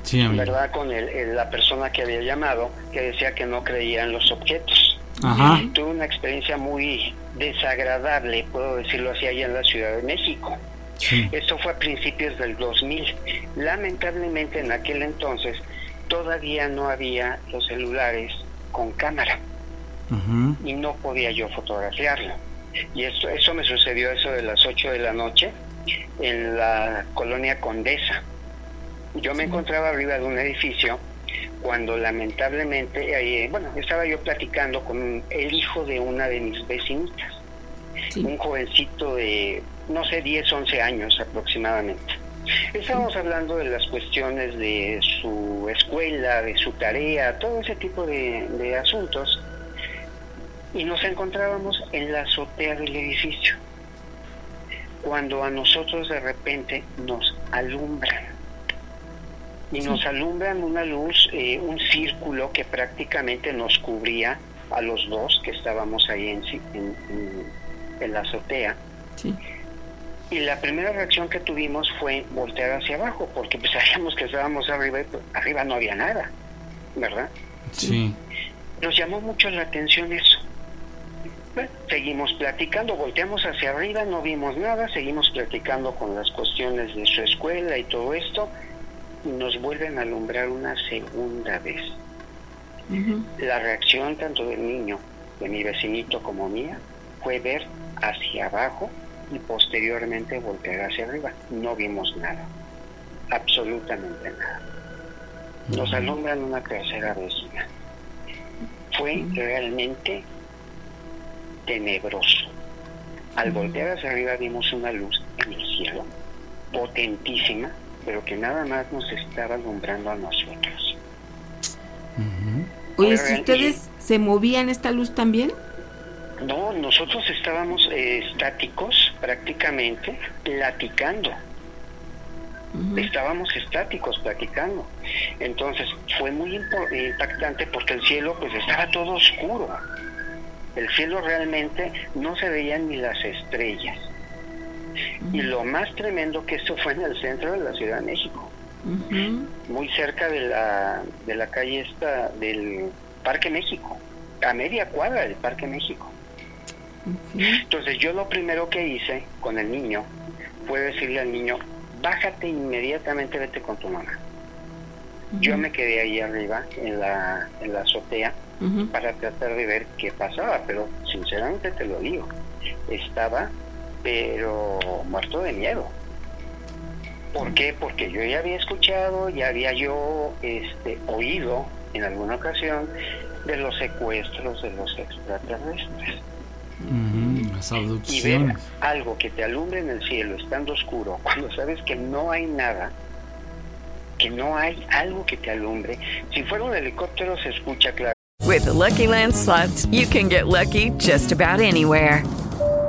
Sí. ¿verdad? Con el, el- la persona que había llamado, que decía que no creía en los objetos. Ajá. Tuve una experiencia muy desagradable, puedo decirlo así, allá en la Ciudad de México. Sí. Esto fue a principios del 2000. Lamentablemente en aquel entonces todavía no había los celulares con cámara y no podía yo fotografiarlo. Y eso, eso me sucedió eso de las 8 de la noche en la colonia Condesa. Yo me encontraba arriba de un edificio cuando lamentablemente, eh, bueno, estaba yo platicando con el hijo de una de mis vecinitas, un jovencito de, no sé, 10, 11 años aproximadamente. Estábamos hablando de las cuestiones de su escuela, de su tarea, todo ese tipo de, de asuntos y nos encontrábamos en la azotea del edificio cuando a nosotros de repente nos alumbran y nos alumbran una luz, eh, un círculo que prácticamente nos cubría a los dos que estábamos ahí en, en- en- la azotea. Y la primera reacción que tuvimos fue voltear hacia abajo, porque pues sabíamos que estábamos arriba y pues, arriba no había nada, ¿verdad? Sí. Nos llamó mucho la atención eso. Bueno, seguimos platicando, volteamos hacia arriba, no vimos nada, seguimos platicando con las cuestiones de su escuela y todo esto, nos vuelven a alumbrar una segunda vez. La reacción tanto del niño, de mi vecinito como mía, fue ver hacia abajo y posteriormente voltear hacia arriba. No vimos nada, absolutamente nada. Nos alumbran una tercera vez. Fue realmente tenebroso. Al voltear hacia arriba vimos una luz en el cielo, potentísima, pero que nada más nos estaba alumbrando a nosotros. Oye, si ustedes se movían esta luz también. No, nosotros estábamos eh, estáticos prácticamente platicando. Estábamos estáticos platicando. Entonces fue muy impactante porque el cielo pues estaba todo oscuro. El cielo realmente no se veían ni las estrellas. Y lo más tremendo que esto fue en el centro de la Ciudad de México, muy cerca de la, de la calle esta del Parque México, a media cuadra del Parque México. Entonces yo lo primero que hice con el niño fue decirle al niño, bájate inmediatamente, vete con tu mamá. Yo me quedé ahí arriba en la, en la azotea para tratar de ver qué pasaba, pero sinceramente te lo digo, estaba pero muerto de miedo. ¿Por qué? Porque yo ya había escuchado, ya había yo este, oído en alguna ocasión de los secuestros de los extraterrestres. Ujú, Las Y ver algo que te alumbre en el cielo estando oscuro, cuando sabes que no hay nada, que no hay algo que te alumbre, si fuera un helicóptero se escucha claro. With the Lucky Land slots, you can get lucky just about anywhere.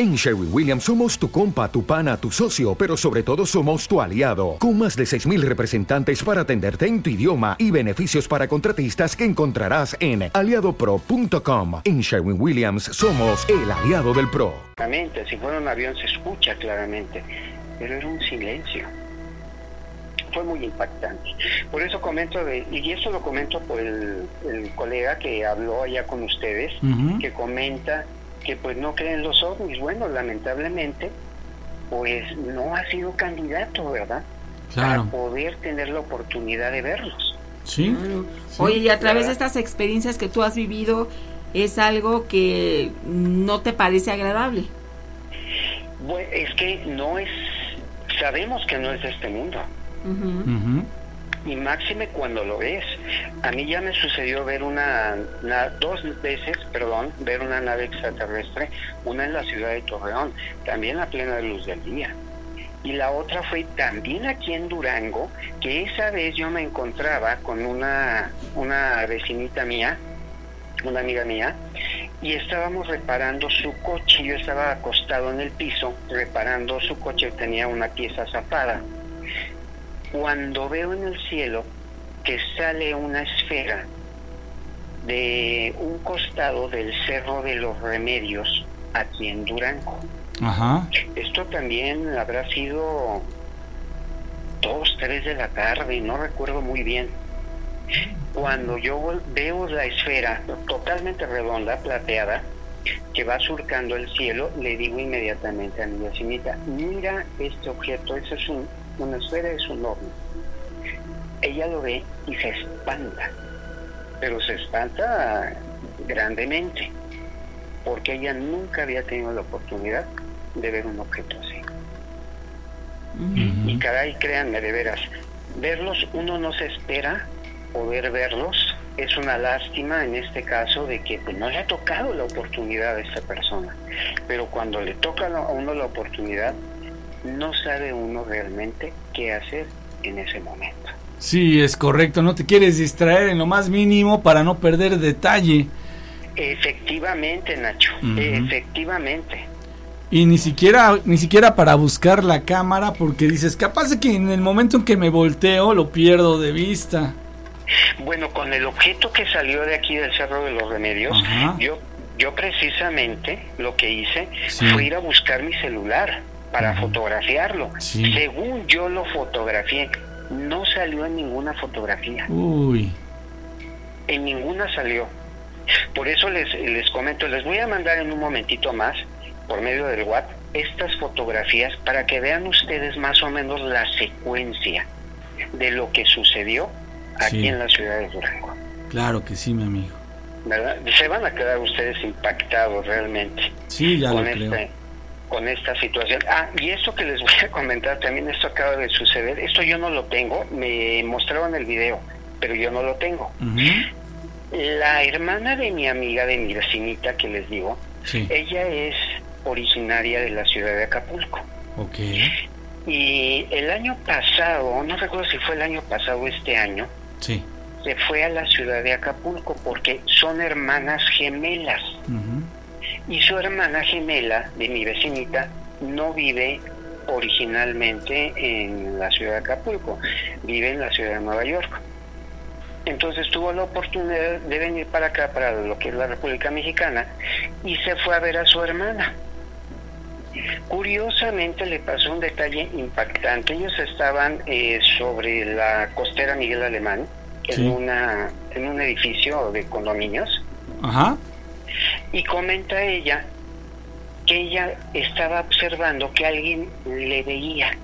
En Sherwin Williams somos tu compa, tu pana, tu socio, pero sobre todo somos tu aliado, con más de 6.000 representantes para atenderte en tu idioma y beneficios para contratistas que encontrarás en aliadopro.com. En Sherwin Williams somos el aliado del PRO. Si fuera un avión se escucha claramente, pero era un silencio. Fue muy impactante. Por eso comento, de, y eso lo comento por el, el colega que habló allá con ustedes, que comenta que pues no creen los ovnis. Bueno, lamentablemente, pues no ha sido candidato, ¿verdad? Para poder tener la oportunidad de verlos. Sí. Oye, y a través de estas experiencias que tú has vivido, ¿es algo que no te parece agradable? Bueno, es que no es, sabemos que no es de este mundo. Y máxime cuando lo ves. A mí ya me sucedió ver una, dos veces, perdón, ver una nave extraterrestre, una en la ciudad de Torreón, también a plena luz del día. Y la otra fue también aquí en Durango, que esa vez yo me encontraba con una, una vecinita mía, una amiga mía, y estábamos reparando su coche. Yo estaba acostado en el piso reparando su coche, tenía una pieza zapada cuando veo en el cielo que sale una esfera de un costado del Cerro de los Remedios aquí en Durango. Ajá. Esto también habrá sido dos, tres de la tarde, no recuerdo muy bien. Cuando yo veo la esfera totalmente redonda, plateada, que va surcando el cielo, le digo inmediatamente a mi vecinita, mira este objeto, ese es un una esfera es un horno. Ella lo ve y se espanta, pero se espanta grandemente, porque ella nunca había tenido la oportunidad de ver un objeto así. Y caray, créanme de veras, verlos uno no se espera poder verlos. Es una lástima en este caso de que pues, no le ha tocado la oportunidad a esta persona. Pero cuando le toca a uno la oportunidad, no sabe uno realmente qué hacer en ese momento. Sí, es correcto, no te quieres distraer en lo más mínimo para no perder detalle. Efectivamente, Nacho, efectivamente. Y ni siquiera, ni siquiera para buscar la cámara, porque dices, capaz de que en el momento en que me volteo lo pierdo de vista. Bueno, con el objeto que salió de aquí del Cerro de los Remedios, yo, yo precisamente lo que hice fue ir a buscar mi celular para fotografiarlo. Según yo lo fotografié, no salió en ninguna fotografía. Uy. En ninguna salió. Por eso les, les comento, les voy a mandar en un momentito más, por medio del WhatsApp, estas fotografías para que vean ustedes más o menos la secuencia de lo que sucedió aquí en la ciudad de Durango. Claro que sí, mi amigo. ¿Verdad? Se van a quedar ustedes impactados realmente. Sí, ya con lo este, creo con esta situación. Ah, y esto que les voy a comentar también, esto acaba de suceder. Esto yo no lo tengo, me mostraron el video, pero yo no lo tengo. La hermana de mi amiga, de mi vecinita que les digo, ella es originaria de la ciudad de Acapulco. Ok. Y el año pasado, no recuerdo si fue el año pasado o este año, sí. se fue a la ciudad de Acapulco porque son hermanas gemelas y su hermana gemela de mi vecinita no vive originalmente en la ciudad de Acapulco, vive en la ciudad de Nueva York. Entonces tuvo la oportunidad de venir para acá, para lo que es la República Mexicana, y se fue a ver a su hermana. Curiosamente le pasó un detalle impactante. Ellos estaban eh, sobre la costera Miguel Alemán, en, una, en un edificio de condominios. Ajá. Y comenta ella que ella estaba observando que alguien le veía.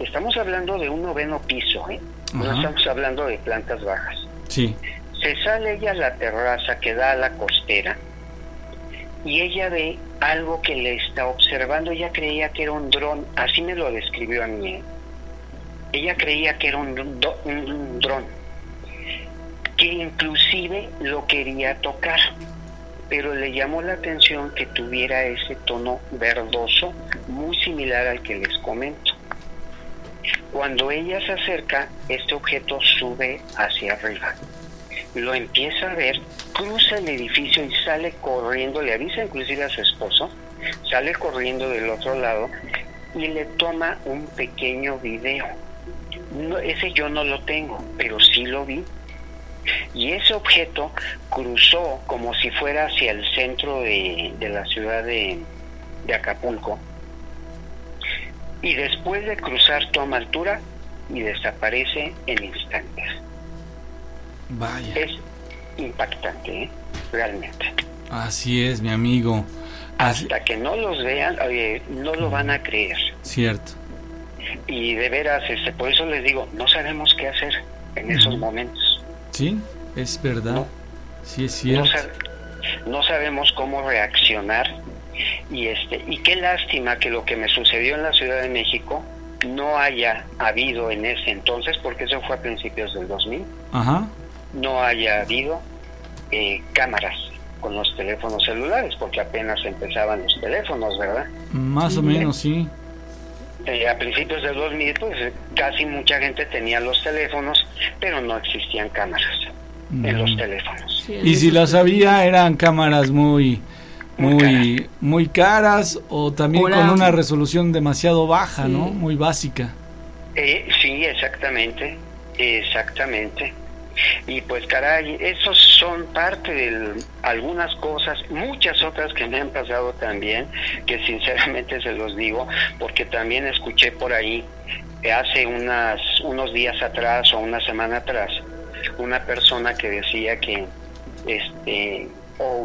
Estamos hablando de un noveno piso, ¿eh? no estamos hablando de plantas bajas. Sí. Se sale ella a la terraza que da a la costera y ella ve algo que le está observando. Ella creía que era un dron, así me lo describió a mí. ¿eh? ella creía que era un, un dron, que inclusive lo quería tocar, pero le llamó la atención que tuviera ese tono verdoso, muy similar al que les comento. Cuando ella se acerca, este objeto sube hacia arriba. Lo empieza a ver, cruza el edificio y sale corriendo, le avisa inclusive a su esposo, sale corriendo del otro lado y le toma un pequeño video. No, ese yo no lo tengo, pero sí lo vi. Y ese objeto cruzó como si fuera hacia el centro de, la ciudad de, de Acapulco. Y después de cruzar toma altura y desaparece en instantes. Vaya. Es impactante, ¿eh? realmente. Así es, mi amigo. Hasta que no los vean, no lo van a creer. Cierto. Y de veras, este, por eso les digo, no sabemos qué hacer en esos momentos. Sí, es verdad. Sí, es cierto. No, sabemos cómo reaccionar y este y qué lástima que lo que me sucedió en la Ciudad de México no haya habido en ese entonces, porque eso fue a principios del 2000. Ajá. No haya habido eh, cámaras con los teléfonos celulares, porque apenas empezaban los teléfonos, ¿verdad? Más o menos, sí. Eh, a principios del 2000, pues casi mucha gente tenía los teléfonos, pero no existían cámaras en los teléfonos. y si las había, eran cámaras muy, muy, muy caras o también con una resolución demasiado baja, ¿no? Muy básica. Eh, sí, exactamente, exactamente. Y pues caray, esos son parte de algunas cosas, muchas otras que me han pasado también, que sinceramente se los digo, porque también escuché por ahí hace unas, unos días atrás o una semana atrás, una persona que decía que, este, o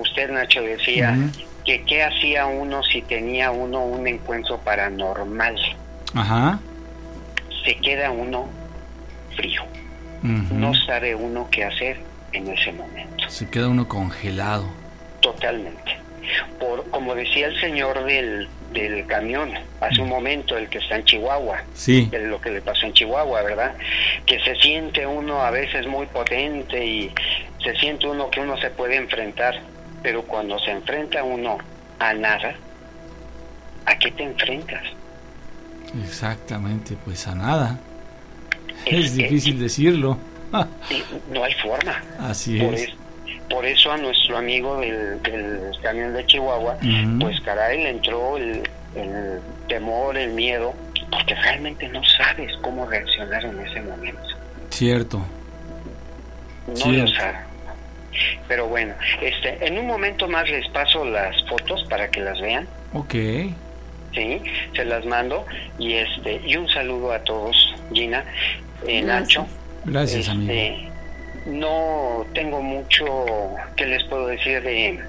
usted, Nacho decía, que qué hacía uno si tenía uno un encuentro paranormal. Ajá. Se queda uno frío no sabe uno qué hacer en ese momento. Se queda uno congelado. Totalmente. Por, como decía el señor del, del camión hace un momento, el que está en Chihuahua, sí. lo que le pasó en Chihuahua, ¿verdad? Que se siente uno a veces muy potente y se siente uno que uno se puede enfrentar, pero cuando se enfrenta uno a nada, ¿a qué te enfrentas? Cexactamente, pues a nada. Es, difícil decirlo. no hay forma. Así por es. por eso a nuestro amigo del, camión de Chihuahua, pues caray, le entró el, temor, el miedo, porque realmente no sabes cómo reaccionar en ese momento. Cierto. No lo sabes. Pero bueno, este, en un momento más les paso las fotos para que las vean. Ok. Sí, se las mando y este y un saludo a todos, Gina eh, Nacho. Gracias, amigo. Este, no tengo mucho que les puedo decir de,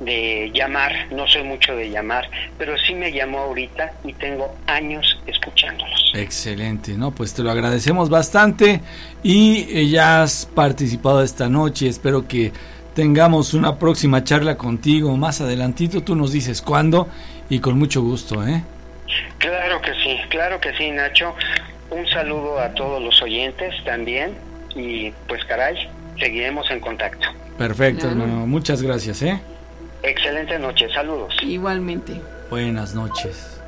de llamar, no soy mucho de llamar, pero sí me llamó ahorita y tengo años escuchándolos. Excelente, no, pues te lo agradecemos bastante y eh, ya has participado esta noche, espero que tengamos una próxima charla contigo más adelantito, tú nos dices cuándo y con mucho gusto, ¿eh? Claro que sí, claro que sí, Nacho. Un saludo a todos los oyentes también y pues caray, seguiremos en contacto. Perfecto, hermano. Muchas gracias, ¿eh? Excelente noche, saludos. Igualmente. Buenas noches.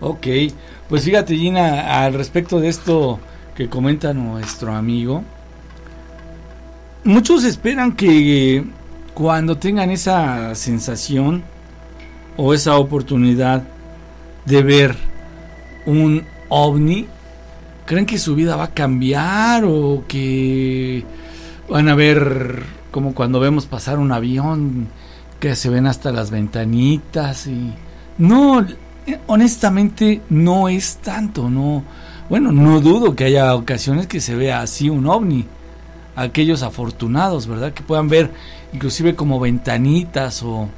Ok, pues fíjate Gina, al respecto de esto que comenta nuestro amigo, muchos esperan que cuando tengan esa sensación o esa oportunidad de ver un ovni, creen que su vida va a cambiar o que van a ver como cuando vemos pasar un avión que se ven hasta las ventanitas y no honestamente no es tanto no bueno no dudo que haya ocasiones que se vea así un ovni aquellos afortunados verdad que puedan ver inclusive como ventanitas o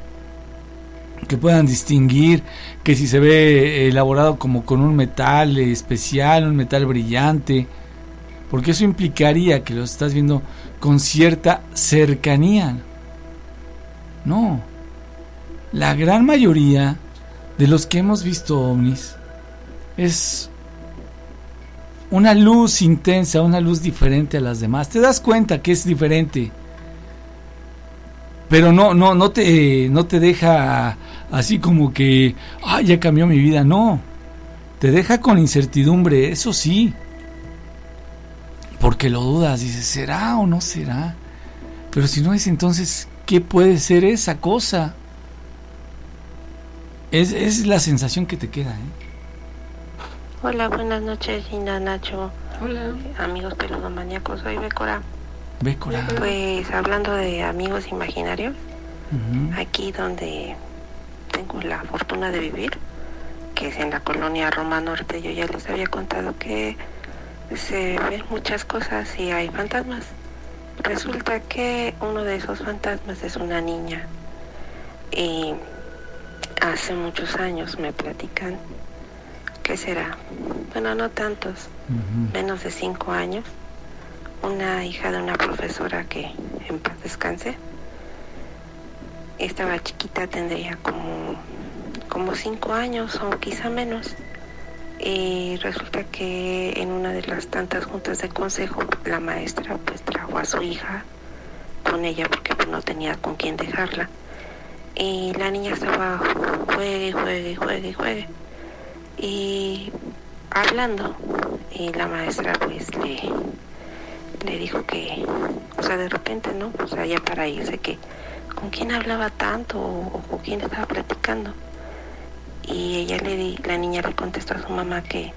que puedan distinguir que si se ve elaborado como con un metal especial, un metal brillante, porque eso implicaría que lo estás viendo con cierta cercanía. No, la gran mayoría de los que hemos visto ovnis es una luz intensa, una luz diferente a las demás. Te das cuenta que es diferente. Pero no, no, no te, no te deja así como que, ah, ya cambió mi vida. No. Te deja con incertidumbre, eso sí. Porque lo dudas, dices, ¿será o no será? Pero si no es, entonces, ¿qué puede ser esa cosa? Es, es la sensación que te queda, ¿eh? Hola, buenas noches, Linda Nacho. Hola. Amigos peludomaníacos, soy Becora. Pues hablando de amigos imaginarios, aquí donde tengo la fortuna de vivir, que es en la colonia Roma Norte, yo ya les había contado que se ven muchas cosas y hay fantasmas. Resulta que uno de esos fantasmas es una niña. Y hace muchos años me platican ¿qué será? Bueno, no tantos, menos de cinco años. Una hija de una profesora que en paz descanse. Estaba chiquita, tendría como, como cinco años o quizá menos. Y resulta que en una de las tantas juntas de consejo, la maestra pues trajo a su hija con ella porque pues, no tenía con quién dejarla. Y la niña estaba juegue, juegue, juegue, juegue y hablando y la maestra pues le, le dijo que, o sea, de repente, ¿no? O sea, ya para irse, que con quién hablaba tanto o, con quién estaba platicando. Y ella le di, la niña le contestó a su mamá que,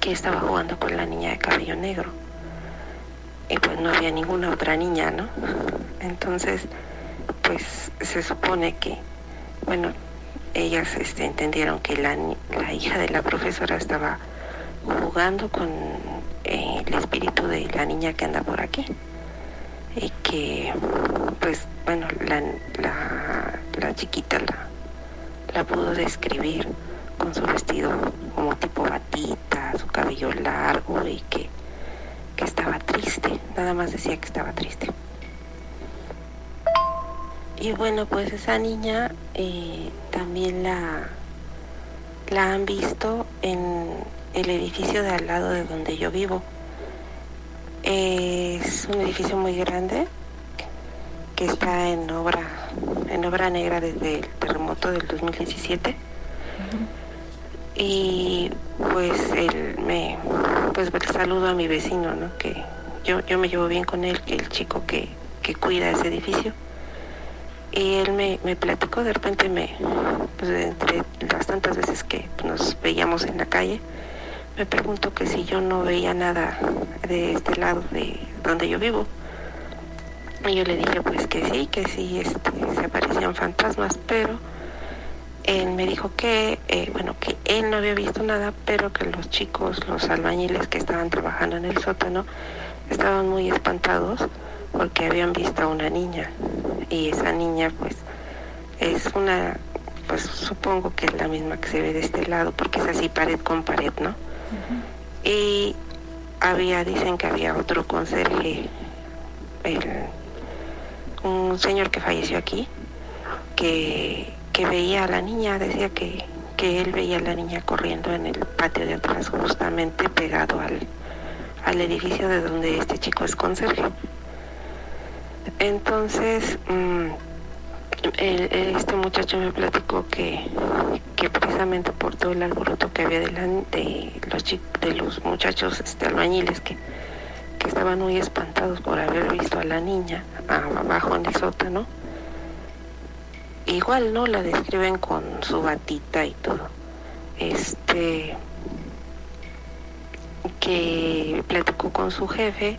que estaba jugando con la niña de cabello negro. Y pues no había ninguna otra niña, ¿no? Entonces, pues se supone que, bueno, ellas este, entendieron que la, la, hija de la profesora estaba jugando con eh, el espíritu de la niña que anda por aquí y que pues bueno la, la, chiquita la, la pudo describir con su vestido como tipo batita, su cabello largo y que, que estaba triste, nada más decía que estaba triste. Y bueno, pues esa niña eh, también la, la han visto en el edificio de al lado de donde yo vivo. Es un edificio muy grande que está en obra, en obra negra desde el terremoto del 2017. Y pues él me, pues saludo a mi vecino, ¿no? Que yo, yo me llevo bien con él, que el chico que, que cuida ese edificio y él me, me platicó, de repente me, pues entre las tantas veces que nos veíamos en la calle, me preguntó que si yo no veía nada de este lado de donde yo vivo. Y yo le dije pues que sí, que sí, este, se aparecían fantasmas, pero él me dijo que, eh, bueno, que él no había visto nada, pero que los chicos, los albañiles que estaban trabajando en el sótano, estaban muy espantados porque habían visto a una niña y esa niña pues es una, pues supongo que es la misma que se ve de este lado porque es así pared con pared, ¿no? Y había, dicen que había otro conserje, un señor que falleció aquí, que, que veía a la niña, decía que, que él veía a la niña corriendo en el patio de atrás, justamente pegado al, al edificio de donde este chico es conserje. Entonces, mm, este muchacho me platicó que, que precisamente por todo el alboroto que había delante de los, de los muchachos este, albañiles que, que estaban muy espantados por haber visto a la niña abajo en el sótano, igual no la describen con su batita y todo. Este que platicó con su jefe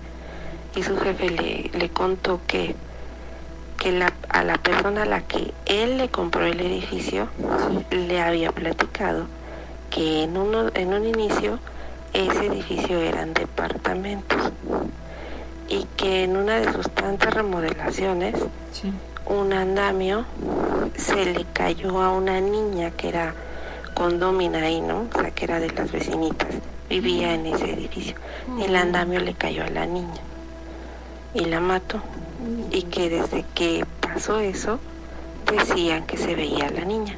y su jefe le, le contó que, que la, a la persona a la que él le compró el edificio le había platicado que en, uno, en un inicio ese edificio eran departamentos y que en una de sus tantas remodelaciones un andamio se le cayó a una niña que era condómina ahí, ¿no? O sea, que era de las vecinitas, vivía en ese edificio. El andamio le cayó a la niña y la mató. Y que desde que pasó eso, decían que se veía a la niña.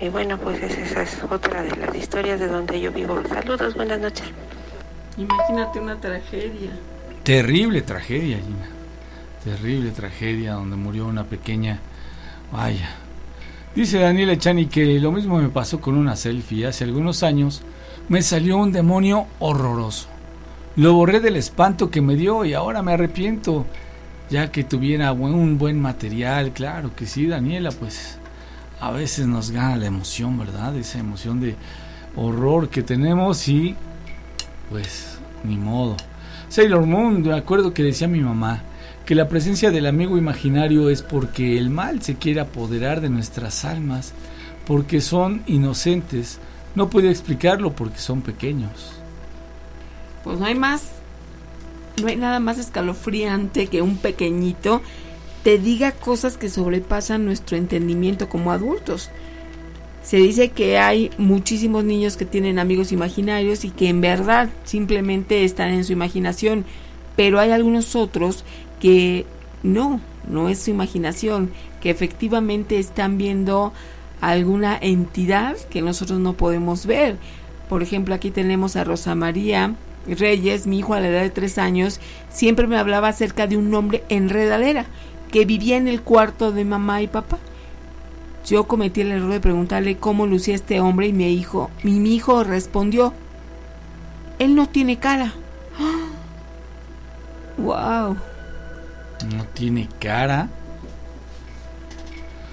Y bueno, pues esa es otra de las historias de donde yo vivo. Saludos, buenas noches. Imagínate una tragedia. Terrible tragedia, Gina. Terrible tragedia donde murió una pequeña. Vaya. Dice Daniela Chani que lo mismo me pasó con una selfie. Hace algunos años me salió un demonio horroroso. Lo borré del espanto que me dio y ahora me arrepiento. Ya que tuviera un buen material, claro que sí, Daniela, pues a veces nos gana la emoción, ¿verdad? Esa emoción de horror que tenemos y pues ni modo. Sailor Moon, me acuerdo que decía mi mamá que la presencia del amigo imaginario es porque el mal se quiere apoderar de nuestras almas, porque son inocentes. No puede explicarlo porque son pequeños. Pues no hay más no hay nada más escalofriante que un pequeñito te diga cosas que sobrepasan nuestro entendimiento como adultos. Se dice que hay muchísimos niños que tienen amigos imaginarios y que en verdad simplemente están en su imaginación, pero hay algunos otros que no, no es su imaginación, que efectivamente están viendo alguna entidad que nosotros no podemos ver. Por ejemplo, aquí tenemos a Rosa María, Reyes, mi hijo a la edad de tres años, siempre me hablaba acerca de un hombre enredadera que vivía en el cuarto de mamá y papá. Yo cometí el error de preguntarle cómo lucía este hombre y mi hijo, mi, mi hijo respondió, él no tiene cara. ¡Wow! No tiene cara.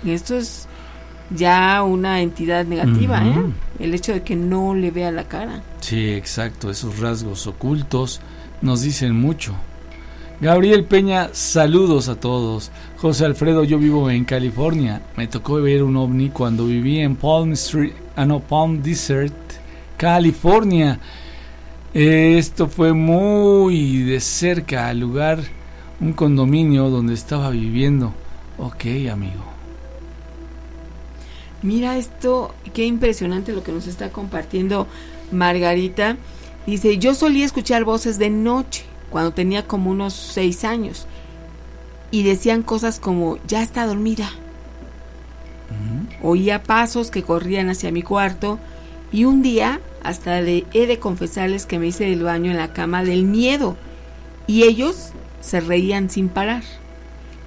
Esto es ya una entidad negativa, ¿eh? El hecho de que no le vea la cara. Sí, exacto, esos rasgos ocultos nos dicen mucho. Gabriel Peña, saludos a todos. José Alfredo, yo vivo en California. Me tocó ver un ovni cuando viví en Palm Street, ah no, Palm Desert, California. Esto fue muy de cerca al lugar, un condominio donde estaba viviendo. Ok, amigo. Mira esto, qué impresionante lo que nos está compartiendo Margarita. Dice, yo solía escuchar voces de noche cuando tenía como unos seis años y decían cosas como, ya está dormida. Oía pasos que corrían hacia mi cuarto y un día hasta le he de confesarles que me hice del baño en la cama del miedo y ellos se reían sin parar.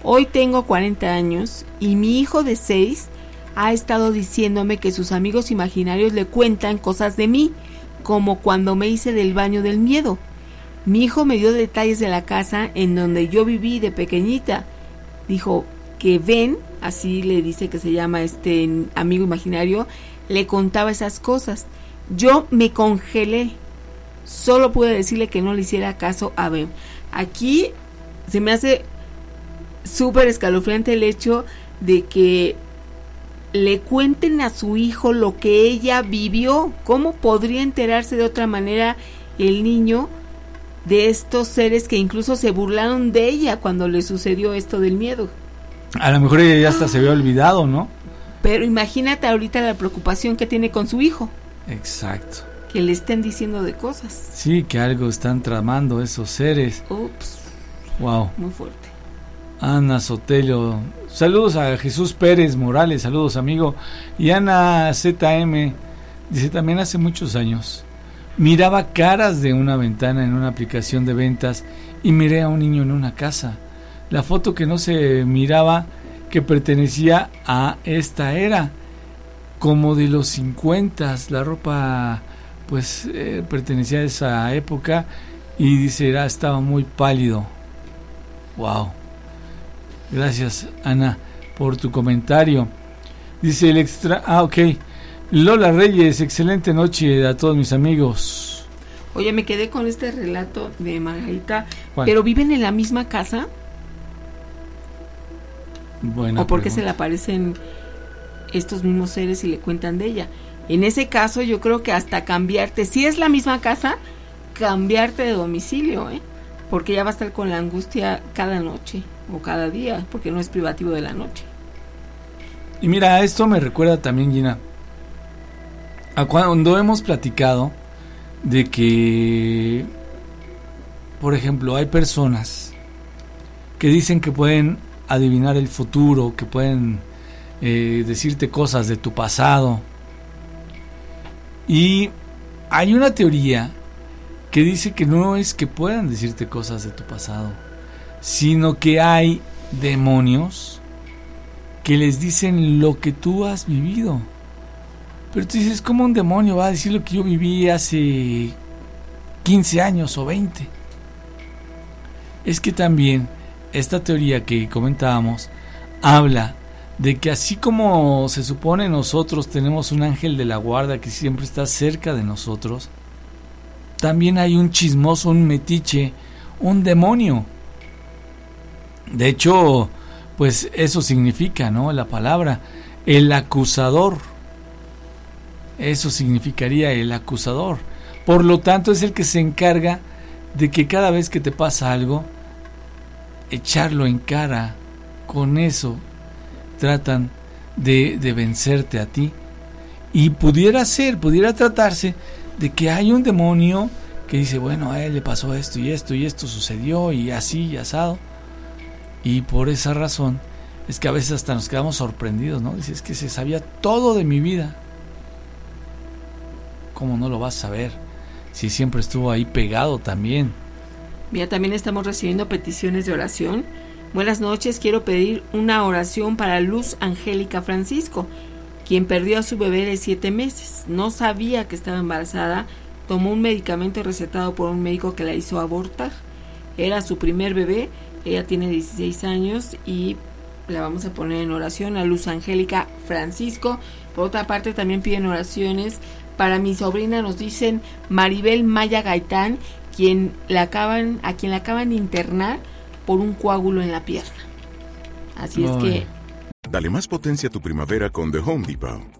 Hoy tengo 40 años y mi hijo de 6 ha estado diciéndome que sus amigos imaginarios le cuentan cosas de mí, como cuando me hice del baño del miedo. Mi hijo me dio detalles de la casa en donde yo viví de pequeñita. Dijo que Ben, así le dice que se llama este amigo imaginario, le contaba esas cosas. Yo me congelé. Solo pude decirle que no le hiciera caso a Ben. Aquí se me hace súper escalofriante el hecho de que le cuenten a su hijo lo que ella vivió. ¿Cómo podría enterarse de otra manera el niño de estos seres que incluso se burlaron de ella cuando le sucedió esto del miedo? A lo mejor ella ya hasta se había olvidado, ¿no? Pero imagínate ahorita la preocupación que tiene con su hijo. Exacto. Que le estén diciendo de cosas. Sí, que algo están tramando esos seres. Ups. Wow. Muy fuerte. Ana Sotelo. Saludos a Jesús Pérez Morales, saludos amigo. Y Ana ZM dice también hace muchos años. Miraba caras de una ventana en una aplicación de ventas y miré a un niño en una casa. La foto que no se miraba que pertenecía a esta era, como de los 50, la ropa pues eh, pertenecía a esa época y dice, era, estaba muy pálido. Wow. Gracias, Ana, por tu comentario. Dice el extra. Ah, ok. Lola Reyes, excelente noche a todos mis amigos. Oye, me quedé con este relato de Margarita. ¿Pero viven en la misma casa? Bueno. ¿O por qué se le aparecen estos mismos seres y le cuentan de ella? En ese caso, yo creo que hasta cambiarte, si es la misma casa, cambiarte de domicilio, ¿eh? Porque ya va a estar con la angustia cada noche o cada día, porque no es privativo de la noche. Y mira, esto me recuerda también, Gina, a cuando hemos platicado de que, por ejemplo, hay personas que dicen que pueden adivinar el futuro, que pueden eh, decirte cosas de tu pasado, Y hay una teoría que dice que no es que puedan decirte cosas de tu pasado, sino que hay demonios que les dicen lo que tú has vivido. Pero tú dices, ¿cómo un demonio va a decir lo que yo viví hace 15 años o 20? Es que también esta teoría que comentábamos habla de que así como se supone nosotros tenemos un ángel de la guarda que siempre está cerca de nosotros, también hay un chismoso, un metiche, un demonio. De hecho, pues eso significa, ¿no? La palabra, el acusador. Eso significaría el acusador. Por lo tanto, es el que se encarga de que cada vez que te pasa algo, echarlo en cara. Con eso tratan de, de vencerte a ti. Y pudiera ser, pudiera tratarse de que hay un demonio que dice, bueno, a él le pasó esto y esto y esto sucedió y así y asado. Y por esa razón es que a veces hasta nos quedamos sorprendidos, ¿no? Dices que se sabía todo de mi vida. ¿Cómo no lo vas a saber? Si siempre estuvo ahí pegado también. Mira, también estamos recibiendo peticiones de oración. Buenas noches, quiero pedir una oración para Luz Angélica Francisco, quien perdió a su bebé de siete meses. No sabía que estaba embarazada, tomó un medicamento recetado por un médico que la hizo abortar. Era su primer bebé, ella tiene 16 años y la vamos a poner en oración a Luz Angélica Francisco. Por otra parte, también piden oraciones para mi sobrina, nos dicen Maribel Maya Gaitán, quien la acaban, a quien la acaban de internar por un coágulo en la pierna. Así es que... Dale más potencia a tu primavera con The Home Depot.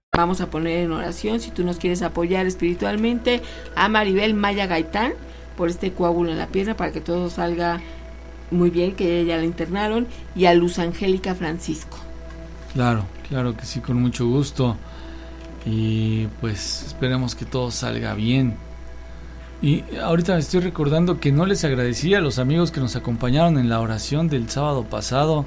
Vamos a poner en oración si tú nos quieres apoyar espiritualmente a Maribel Maya Gaitán por este coágulo en la pierna para que todo salga muy bien, que ella la internaron, y a Luz Angélica Francisco. Claro, claro que sí, con mucho gusto. Y pues esperemos que todo salga bien. Y ahorita me estoy recordando que no les agradecí a los amigos que nos acompañaron en la oración del sábado pasado.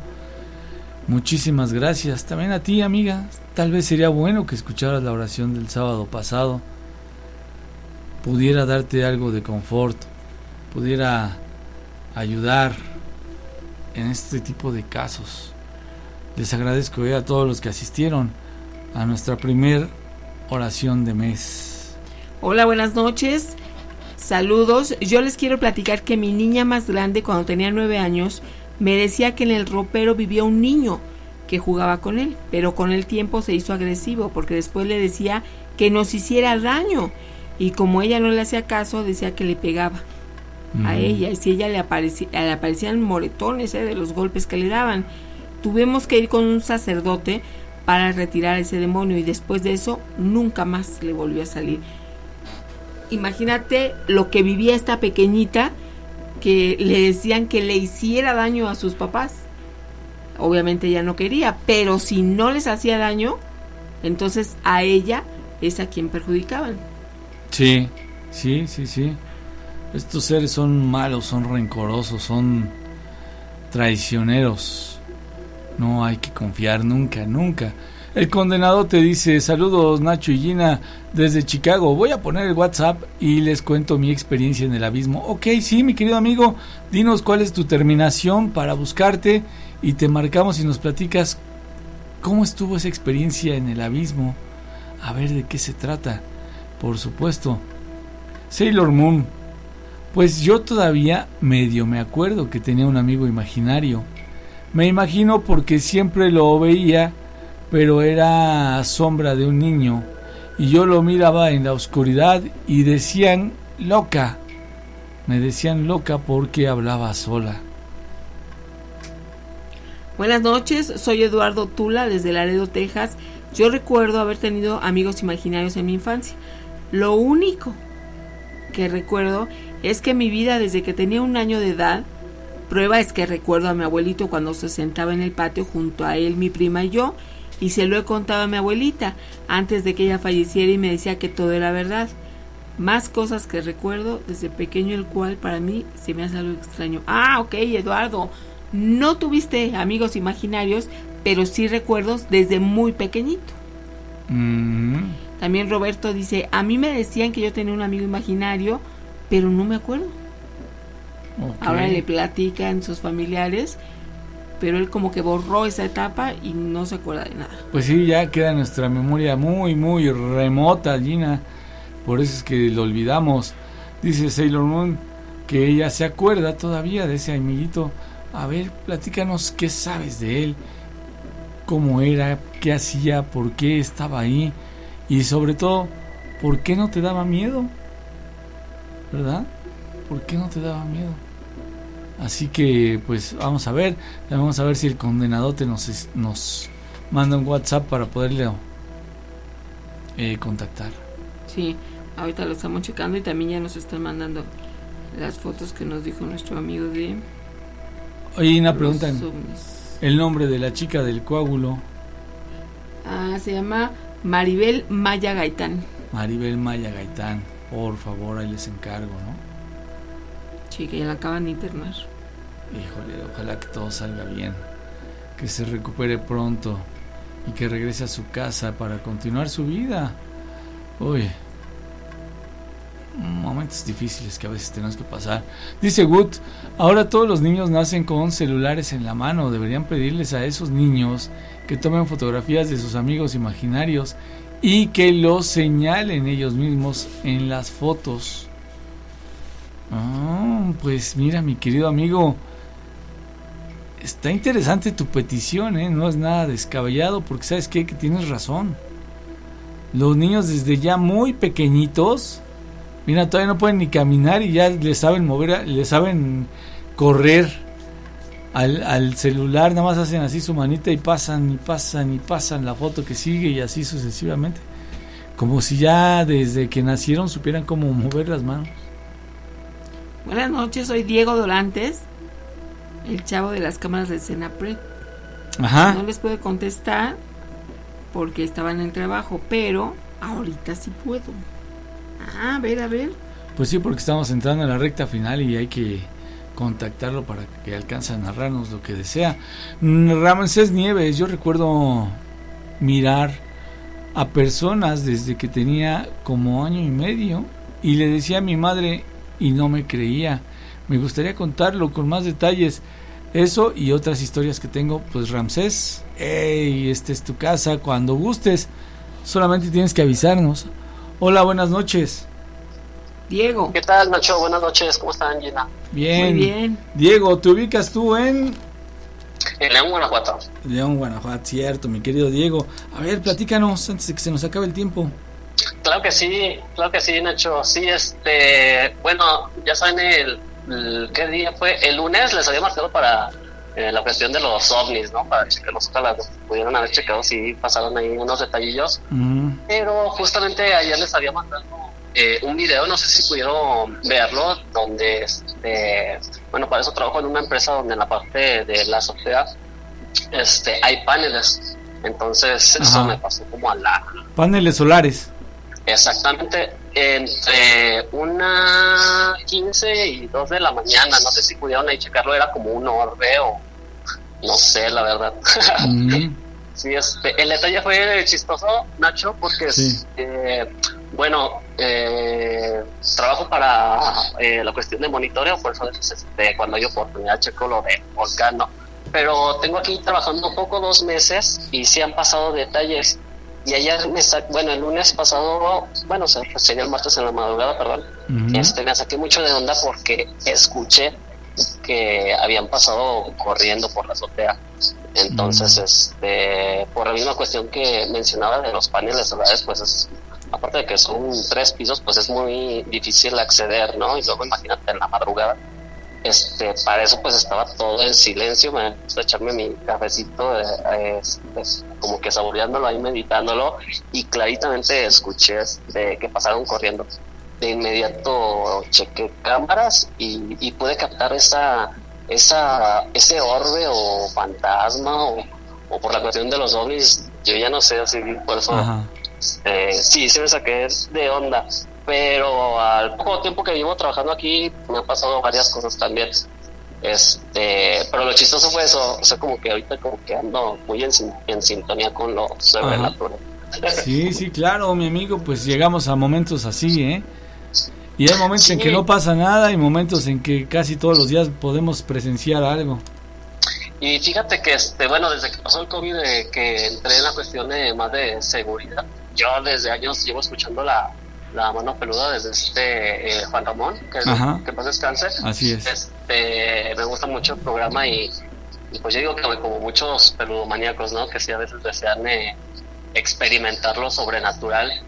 Muchísimas gracias. También a ti, amiga. Tal vez sería bueno que escucharas la oración del sábado pasado. Pudiera darte algo de confort. Pudiera ayudar en este tipo de casos. Les agradezco eh, a todos los que asistieron a nuestra primer oración de mes. Hola, buenas noches. Saludos. Yo les quiero platicar que mi niña más grande, cuando tenía nueve años, me decía que en el ropero vivía un niño que jugaba con él, pero con el tiempo se hizo agresivo porque después le decía que nos hiciera daño y como ella no le hacía caso decía que le pegaba a ella y si ella le, aparecía, le aparecían moretones eh, de los golpes que le daban. Tuvimos que ir con un sacerdote para retirar ese demonio y después de eso nunca más le volvió a salir. Imagínate lo que vivía esta pequeñita que le decían que le hiciera daño a sus papás. Obviamente ella no quería, pero si no les hacía daño, entonces a ella es a quien perjudicaban. Sí, sí, sí, sí. Estos seres son malos, son rencorosos, son traicioneros. No hay que confiar nunca, nunca. El condenado te dice, saludos Nacho y Gina desde Chicago. Voy a poner el WhatsApp y les cuento mi experiencia en el abismo. Ok, sí, mi querido amigo, dinos cuál es tu terminación para buscarte y te marcamos y nos platicas cómo estuvo esa experiencia en el abismo. A ver de qué se trata. Por supuesto. Sailor Moon, pues yo todavía medio me acuerdo que tenía un amigo imaginario. Me imagino porque siempre lo veía, pero era sombra de un niño, y yo lo miraba en la oscuridad y decían loca. Me decían loca porque hablaba sola. Buenas noches, soy Eduardo Tula desde Laredo, Texas. Yo recuerdo haber tenido amigos imaginarios en mi infancia. Lo único que recuerdo es que mi vida desde que tenía un año de edad, prueba es que recuerdo a mi abuelito cuando se sentaba en el patio junto a él, mi prima y yo, y se lo he contado a mi abuelita antes de que ella falleciera y me decía que todo era verdad. Más cosas que recuerdo desde pequeño, el cual para mí se me hace algo extraño. Ah, ok, Eduardo. No tuviste amigos imaginarios, pero sí recuerdos desde muy pequeñito. Mm. También Roberto dice, a mí me decían que yo tenía un amigo imaginario, pero no me acuerdo. Ahora le platican sus familiares, pero él como que borró esa etapa y no se acuerda de nada. Pues sí, ya queda nuestra memoria muy, muy remota, Gina. Por eso es que lo olvidamos. Dice Sailor Moon que ella se acuerda todavía de ese amiguito. A ver, platícanos qué sabes de él, cómo era, qué hacía, por qué estaba ahí y sobre todo, por qué no te daba miedo. ¿Verdad? ¿Por qué no te daba miedo? Así que, pues vamos a ver, vamos a ver si el condenadote nos, nos manda un WhatsApp para poderle eh, contactar. Sí, ahorita lo estamos checando y también ya nos están mandando las fotos que nos dijo nuestro amigo de... Oye, una pregunta. El nombre de la chica del coágulo, Ah, se llama Maribel Maya Gaitán. Maribel Maya Gaitán. Por favor, ahí les encargo, ¿no? Sí, que ya la acaban de internar. Híjole, ojalá que todo salga bien. Que se recupere pronto y que regrese a su casa para continuar su vida. Uy, momentos difíciles que a veces tenemos que pasar. Dice Wood, ahora todos los niños nacen con celulares en la mano. Deberían pedirles a esos niños que tomen fotografías de sus amigos imaginarios y que los señalen ellos mismos en las fotos. Ah, pues mira, mi querido amigo, está interesante tu petición, ¿eh? No es nada descabellado, porque sabes que tienes razón. Los niños desde ya muy pequeñitos, mira, todavía no pueden ni caminar y ya le saben mover, le saben correr al, al celular, nada más hacen así su manita y pasan y pasan y pasan la foto que sigue y así sucesivamente. Como si ya desde que nacieron supieran cómo mover las manos. Buenas noches, soy Diego Dorantes, el chavo de las cámaras de Senapred. Ajá. No les puedo contestar porque estaba en el trabajo, pero ahorita sí puedo. Ah, a ver, a ver. Pues sí, porque estamos entrando en la recta final y hay que contactarlo para que alcance a narrarnos lo que desea. Mm, Ramsés Nieves, yo recuerdo mirar a personas desde que tenía como año y medio y le decía a mi madre y no me creía. Me gustaría contarlo con más detalles. Eso y otras historias que tengo, pues Ramsés, hey, esta es tu casa, cuando gustes, solamente tienes que avisarnos. Hola, buenas noches. Diego. ¿Qué tal, Nacho? Buenas noches, ¿cómo están, Gina? Bien. Muy bien. Diego, ¿te ubicas tú en En León, Guanajuato. León, Guanajuato? Cierto, mi querido Diego. A ver, platícanos antes de que se nos acabe el tiempo. Claro que sí, claro que sí, Nacho. Sí, este, bueno, ya saben el, el- qué día fue. El lunes les había marcado para eh, la cuestión de los ovnis, ¿no? Para checarlos, ojalá los pudieron haber checado si pasaron ahí unos detallillos. Pero justamente ayer les había mandado eh, un video, no sé si pudieron verlo, donde, este, bueno, para eso trabajo en una empresa donde en la parte de la azotea este, hay paneles. Entonces, eso me pasó como a la Paneles solares. Exactamente, entre una 15 y 2 de la mañana, no sé si pudieron ahí checarlo, era como un orbe o no sé, la verdad. Mm, sí, este, el detalle fue chistoso, Nacho, porque Sí. eh, bueno, eh, trabajo para eh, la cuestión de monitoreo, por eso este, cuando hay oportunidad checo lo de volcano. Pero tengo aquí trabajando un poco dos meses y sí han pasado detalles. Y ayer, me sa- bueno, el lunes pasado, bueno, se- sería el martes en la madrugada, perdón, Ujú. este, me saqué mucho de onda porque escuché que habían pasado corriendo por la azotea. Entonces, este, por la misma cuestión que mencionaba de los paneles solares, pues es, aparte de que son tres pisos, pues es muy difícil acceder, ¿no? Y luego imagínate en la madrugada. Este, para eso pues estaba todo en silencio, me gusta echarme mi cafecito, eh, este, como que saboreándolo ahí, meditándolo, y claritamente escuché este, que pasaron corriendo. de inmediato chequé cámaras y, y pude captar esa, esa, ese orbe o fantasma o, o por la cuestión de los ovnis, yo ya no sé, así por eso eh, sí, se me saqué de onda. Pero al poco tiempo que llevo trabajando aquí me han pasado varias cosas también. Este, pero lo chistoso fue eso, o sea, como que ahorita como que ando muy en, sin- en sintonía con lo sobrenatural. Sí, sí, claro, mi amigo, pues llegamos a momentos así, ¿eh? Y hay momentos en que no pasa nada y momentos en que casi todos los días podemos presenciar algo. Y fíjate que, este, bueno, desde que pasó el COVID, que entré en la cuestión de más de seguridad, yo desde años llevo escuchando la, la mano peluda desde este eh, Juan Ramón, que, Ajá. que paz descanse. Así es. Este, me gusta mucho el programa y, y pues yo digo que como muchos peludomaníacos, ¿no? Que sí a veces desean eh, experimentar lo sobrenatural,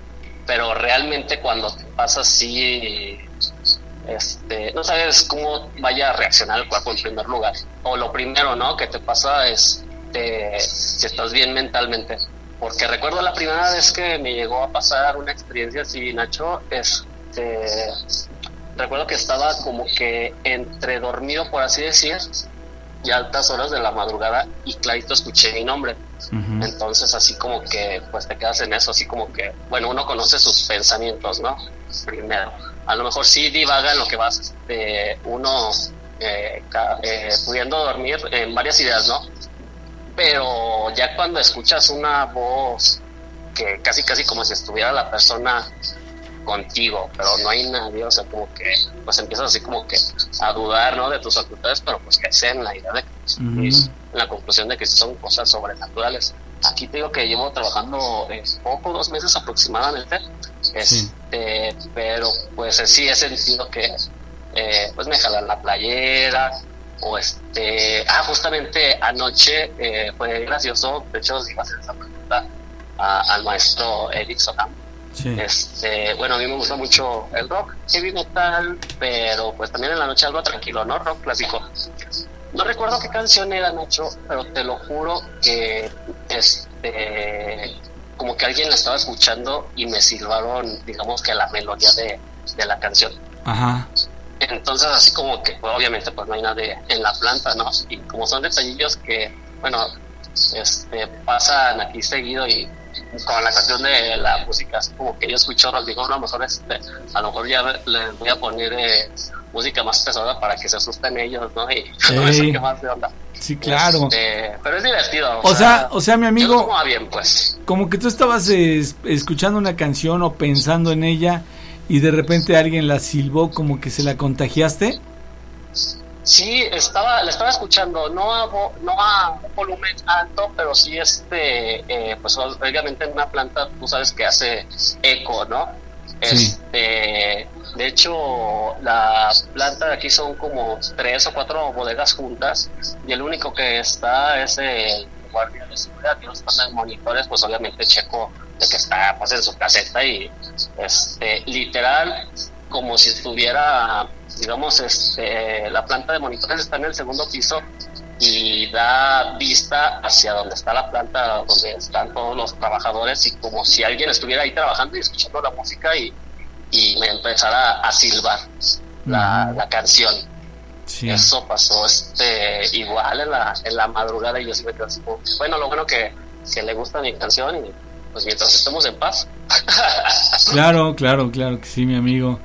pero realmente cuando te pasa así, este, no sabes cómo vaya a reaccionar el cuerpo en primer lugar. O lo primero, ¿no? Que te pasa es te, si estás bien mentalmente. Porque recuerdo la primera vez que me llegó a pasar una experiencia así, Nacho, este, recuerdo que estaba como que entre dormido, por así decir, y altas horas de la madrugada, y clarito escuché mi nombre. Entonces así como que pues te quedas en eso, así como que, bueno, uno conoce sus pensamientos, ¿no? Primero. A lo mejor sí divaga en lo que vas, este, uno eh, eh, pudiendo dormir en varias ideas, ¿no? Pero ya cuando escuchas una voz que casi casi como si estuviera la persona contigo, pero no hay nadie, o sea, como que pues empiezas así como que a dudar, ¿no? De tus facultades, pero pues que sea en la idea de que Ujú. en la conclusión de que son cosas sobrenaturales. Aquí te digo que llevo trabajando eh, poco, dos meses aproximadamente, este, pero pues sí he sentido que eh, pues me jalan la playera o este, ah, justamente anoche eh, fue gracioso, de hecho iba a hacer esa pregunta a- al maestro Eric Soham. Este, bueno, a mí me gusta mucho el rock, heavy metal, pero pues también en la noche algo tranquilo, ¿no? Rock clásico. No recuerdo qué canción era, Nacho, pero te lo juro que este como que alguien la estaba escuchando y me silbaron, digamos que la melodía de, de la canción. Ajá. Entonces así como que pues, obviamente pues no hay nadie en la planta, ¿no? Y como son detallillos que, bueno, este pasan aquí seguido y con la canción de la música, así como que yo escucho rock, digo, no, a lo mejor este, a lo mejor ya les voy a poner eh, música más pesada para que se asusten ellos, ¿no? Y no sé Ey. qué más de onda. Sí, claro. Este, pero es divertido. O sea, o sea, mi amigo, bien, pues. como que tú estabas eh, es- escuchando una canción o pensando en ella y de repente alguien la silbó como que se la contagiaste. Sí, estaba, la estaba escuchando, no a, no a volumen alto, pero sí este, eh, pues obviamente en una planta tú sabes que hace eco, ¿no? Sí. Este, de hecho, la planta de aquí son como tres o cuatro bodegas juntas y el único que está es el guardia de seguridad y los están monitores, pues obviamente checo de que está pues, en su caseta y este, literal como si estuviera, digamos, este, la planta de monitores está en el segundo piso y da vista hacia donde está la planta, donde están todos los trabajadores y como si alguien estuviera ahí trabajando y escuchando la música y, y me empezara a silbar la, la canción. Sí. Eso pasó este igual en la, en la madrugada y yo sí me quedé así bueno, lo bueno que, que le gusta mi canción y pues mientras estemos en paz. Claro, claro, claro que sí, mi amigo.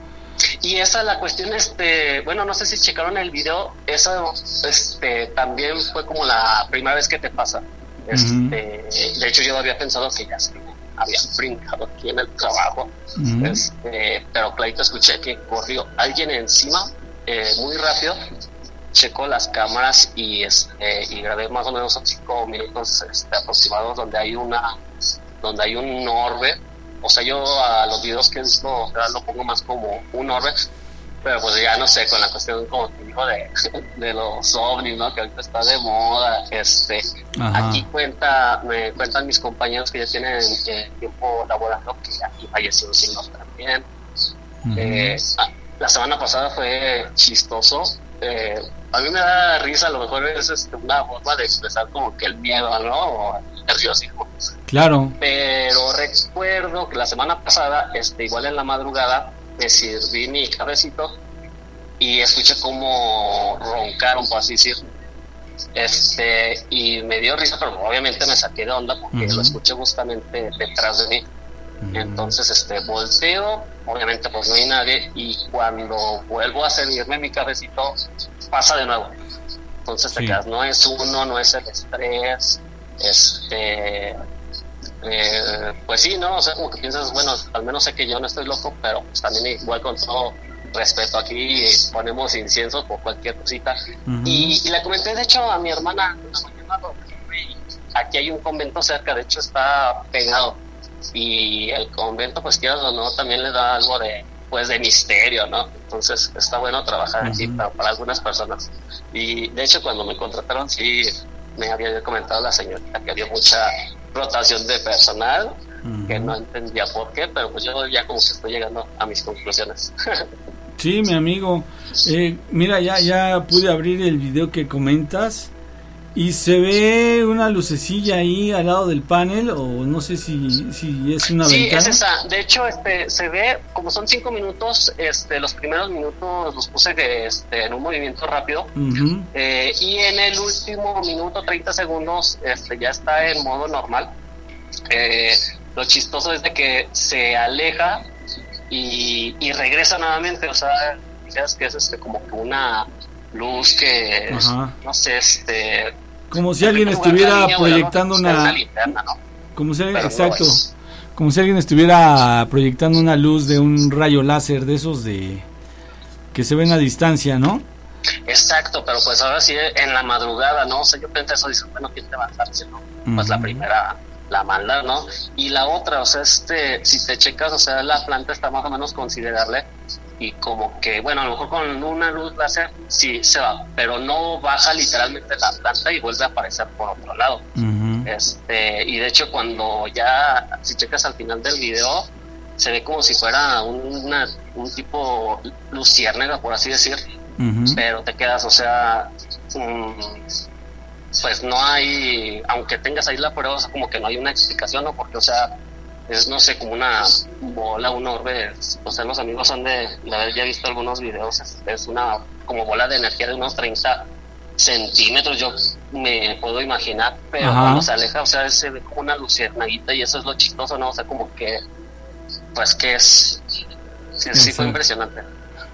Y esa la cuestión, este, bueno, no sé si checaron el video, esa este, también fue como la primera vez que te pasa. Este, De hecho, yo había pensado que ya se había brincado aquí en el trabajo, este, pero clarito escuché que corrió alguien encima eh, muy rápido, checó las cámaras y, este, y grabé más o menos cinco minutos este, aproximados donde hay una, donde hay un orbe o sea, yo a los videos que he visto o sea, lo pongo más como un orbe, pero pues ya no sé, con la cuestión como te digo de, de los ovnis, ¿no? Que ahorita está de moda, este, Ajá. aquí cuenta, me cuentan mis compañeros que ya tienen eh, tiempo laborando que aquí falleció un también. Eh, ah, la semana pasada fue chistoso. Eh, a mí me da risa, a lo mejor es este, una forma de expresar como que el miedo, ¿no? O el nerviosismo. Claro. Pero recuerdo que la semana pasada, este, igual en la madrugada, me serví mi cafecito y escuché como roncaron, por así decir. Este, y me dio risa, pero obviamente me saqué de onda porque lo escuché justamente detrás de mí. Entonces, este, volteo, obviamente pues no hay nadie, y cuando vuelvo a servirme mi cafecito, pasa de nuevo. Entonces te quedas, no es uno, no es el estrés, este, eh, pues sí, ¿no? O sea, como que piensas, bueno, al menos sé que yo no estoy loco, pero pues también igual con todo respeto aquí ponemos incienso por cualquier cosita. y, le comenté, de hecho, a mi hermana, aquí hay un convento cerca, de hecho está pegado. Y el convento, pues quieras o no, también le da algo de, pues de misterio, ¿no? Entonces está bueno trabajar aquí para, para, algunas personas. Y de hecho cuando me contrataron, sí, me había comentado la señorita que había mucha rotación de personal, que no entendía por qué, pero pues yo ya como que estoy llegando a mis conclusiones. sí, mi amigo. Eh, mira, ya, ya pude abrir el video que comentas. Y se ve una lucecilla ahí al lado del panel, o no sé si, si es una sí, ventana. es esa. De hecho, este, se ve, como son cinco minutos, este, los primeros minutos los puse este, en un movimiento rápido. eh, y en el último minuto, 30 segundos, este, ya está en modo normal. Eh, lo chistoso es de que se aleja y, y regresa nuevamente. O sea, es que es este, como que una luz que no sé este como si alguien estuviera proyectando una, como si exacto como si alguien estuviera proyectando una luz de un rayo láser de esos de que se ven a distancia no exacto pero pues ahora sí en la madrugada no o sea yo pensé eso dice bueno quién te va a no pues la primera la maldad, ¿no? Y la otra, o sea, este, si te checas, o sea, la planta está más o menos considerable y como que, bueno, a lo mejor con una luz láser sí se va, pero no baja literalmente la planta y vuelve a aparecer por otro lado. este Y de hecho cuando ya, si checas al final del video, se ve como si fuera una, un tipo luciérnaga, por así decir, pero te quedas, o sea, pues no hay, aunque tengas ahí la prueba, como que no hay una explicación, ¿no? Porque, o sea, es no sé como una bola un orbe o sea los amigos son de la ya visto algunos videos es, una como bola de energía de unos 30 centímetros yo me puedo imaginar pero cuando se aleja o sea se ve como una luciérnaguita y eso es lo chistoso no o sea como que pues que es sí, fue impresionante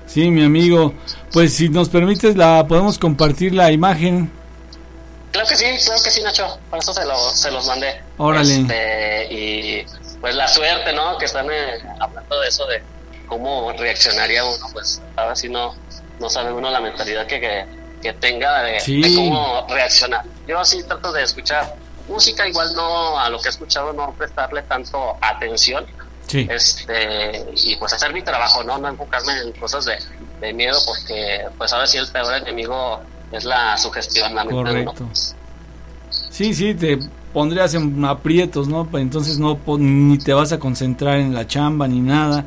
sí mi amigo pues si nos permites la podemos compartir la imagen Claro que sí, claro que sí, Nacho. Por eso se, se los mandé. Órale. Este, y pues la suerte, ¿no? Que están eh, hablando de eso, de cómo reaccionaría uno, pues ahora sí no, no sabe uno la mentalidad que, que, tenga de, cómo reaccionar. Yo sí trato de escuchar música, igual no a lo que he escuchado, no prestarle tanto atención. Sí. Este, y pues hacer mi trabajo, ¿no? No enfocarme en cosas de, de miedo, porque pues ahora sí el peor enemigo es la sugestión, la Correcto. Sí, sí, te pondrías en aprietos, ¿no? Entonces no ni te vas a concentrar en la chamba ni nada.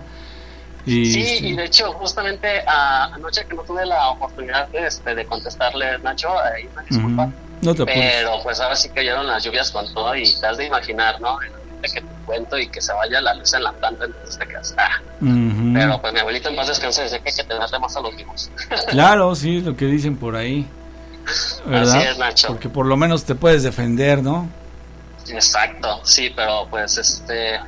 Y, sí, este y de hecho, justamente anoche que no tuve la oportunidad de, este, de contestarle, Nacho, ahí una disculpa. no te pero pues ahora sí cayeron las lluvias con todo y te has de imaginar, ¿no? que te cuento y que se vaya la luz en la planta, entonces te quedas, ah. Pero pues mi abuelito en paz descanse, dice que hay que tenerle más a los vivos. claro, sí, es lo que dicen por ahí. ¿verdad? Así es, Nacho. Porque por lo menos te puedes defender, ¿no? Exacto, sí, pero pues este,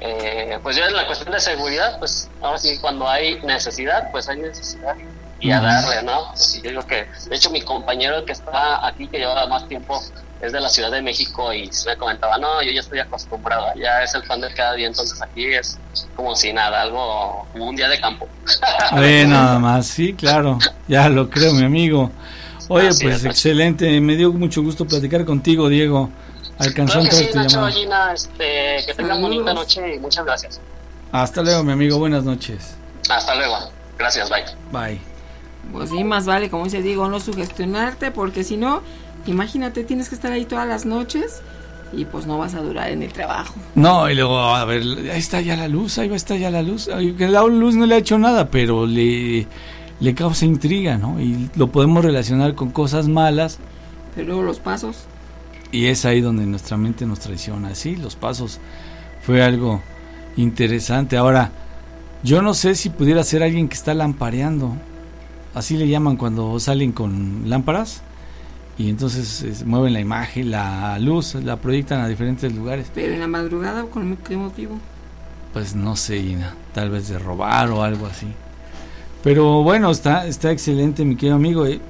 eh, pues yo en la cuestión de seguridad, pues ahora sí, cuando hay necesidad, pues hay necesidad y a darle, ¿no? Y yo digo que, de hecho, mi compañero que está aquí, que lleva más tiempo, es de la Ciudad de México y me comentaba, no, yo ya estoy acostumbrado, ya es el pan del cada día, entonces aquí es como si nada, algo, como un día de campo. Oye, nada más, sí, claro, ya lo creo, mi amigo. Oye, pues excelente, me dio mucho gusto platicar contigo, Diego. Alcanzó claro que sí, Nacho, Gina, este, que tengan bonita noche y muchas gracias. Hasta luego, mi amigo, buenas noches. Hasta luego, gracias, bye. Bye. Pues sí, más vale, como dice Diego, no sugestionarte, porque si no, imagínate, tienes que estar ahí todas las noches y pues no vas a durar en el trabajo. No, y luego, a ver, ahí está ya la luz, ahí va a estar ya la luz. Que la luz no le ha hecho nada, pero le, le causa intriga, ¿no? Y lo podemos relacionar con cosas malas. Pero luego los pasos. Y es ahí donde nuestra mente nos traiciona. Sí, los pasos fue algo interesante. Ahora, Yo no sé si pudiera ser alguien que está lampareando. Así le llaman cuando salen con lámparas. Y entonces mueven la imagen, la luz, la proyectan a diferentes lugares. Pero en la madrugada, ¿con qué motivo? Pues no sé, Gina. Tal vez de robar o algo así. Pero bueno, está, está excelente, mi querido amigo. Eh,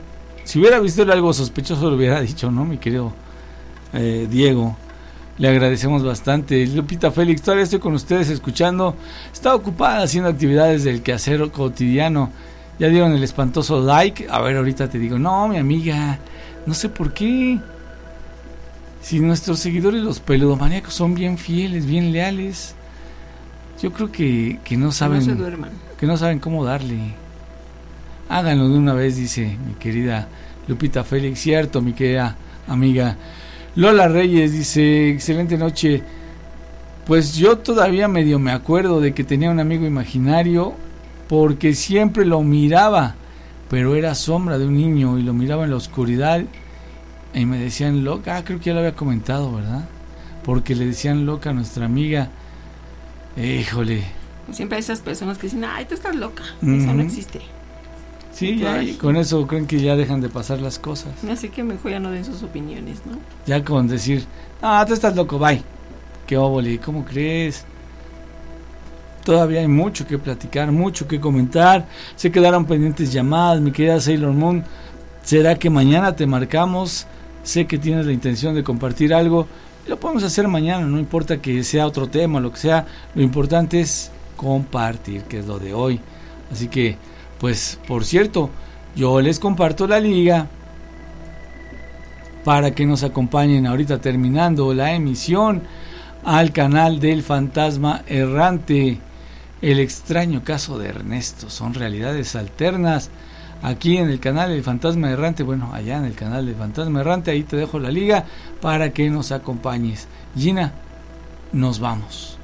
si hubiera visto algo sospechoso, lo hubiera dicho, ¿no, mi querido eh, Diego? Le agradecemos bastante. Lupita Félix, todavía estoy con ustedes escuchando. Está ocupada haciendo actividades del quehacer cotidiano. Ya dieron el espantoso like. A ver, ahorita te digo, no, mi amiga, no sé por qué. Si nuestros seguidores, los peludomaníacos, son bien fieles, bien leales. Yo creo que, que no saben. Que no se. Que no saben cómo darle. Háganlo de una vez, dice mi querida Lupita Félix. Cierto, mi querida amiga. Lola Reyes dice, excelente noche. Pues yo todavía medio me acuerdo de que tenía un amigo imaginario porque siempre lo miraba, pero era sombra de un niño y lo miraba en la oscuridad y me decían loca, ah, creo que ya lo había comentado, ¿verdad? Porque le decían loca a nuestra amiga. Híjole. Siempre hay esas personas que dicen, ay, tú estás loca, eso no existe. Sí, ya, y con eso creen que ya dejan de pasar las cosas. Así que mejor ya no den sus opiniones, ¿no? Ya con decir, ah, tú estás loco, bye. Qué óvole, ¿cómo crees? Todavía hay mucho que platicar, mucho que comentar. Se quedaron pendientes llamadas, mi querida Sailor Moon. ¿Será que mañana te marcamos? Sé que tienes la intención de compartir algo. Lo podemos hacer mañana, no importa que sea otro tema, lo que sea. Lo importante es compartir, que es lo de hoy. Así que pues, por cierto, yo les comparto la liga para que nos acompañen ahorita terminando la emisión al canal del fantasma errante. El extraño caso de Ernesto. Son realidades alternas. Aquí en el canal del fantasma errante, bueno, allá en el canal del fantasma errante, ahí te dejo la liga para que nos acompañes. Gina, nos vamos.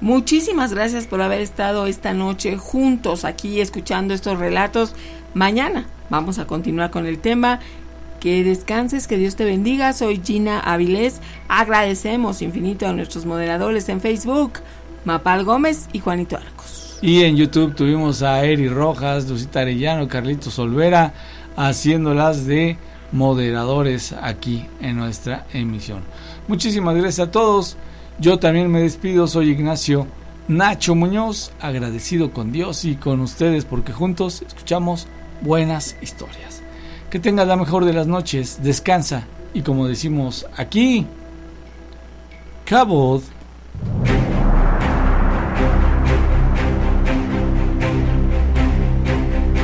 Muchísimas gracias por haber estado esta noche juntos aquí escuchando estos relatos. Mañana vamos a continuar con el tema. Que descanses, que Dios te bendiga. Soy Gina Avilés. Agradecemos infinito a nuestros moderadores en Facebook, Mapal Gómez y Juanito Arcos. Y en YouTube tuvimos a Eri Rojas, Lucita Arellano, Carlitos Olvera, haciéndolas de moderadores aquí en nuestra emisión. Muchísimas gracias a todos. Yo también me despido, soy Ignacio Nacho Muñoz, agradecido con Dios y con ustedes porque juntos escuchamos buenas historias. Que tengas la mejor de las noches, descansa y como decimos aquí, Cabot.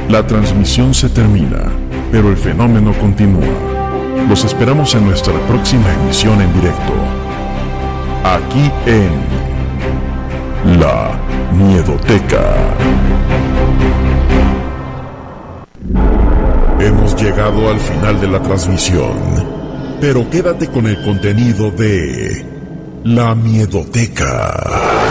La transmisión se termina, pero el fenómeno continúa. Los esperamos en nuestra próxima emisión en directo aquí en La Miedoteca. Hemos llegado al final de la transmisión, pero quédate con el contenido de La Miedoteca.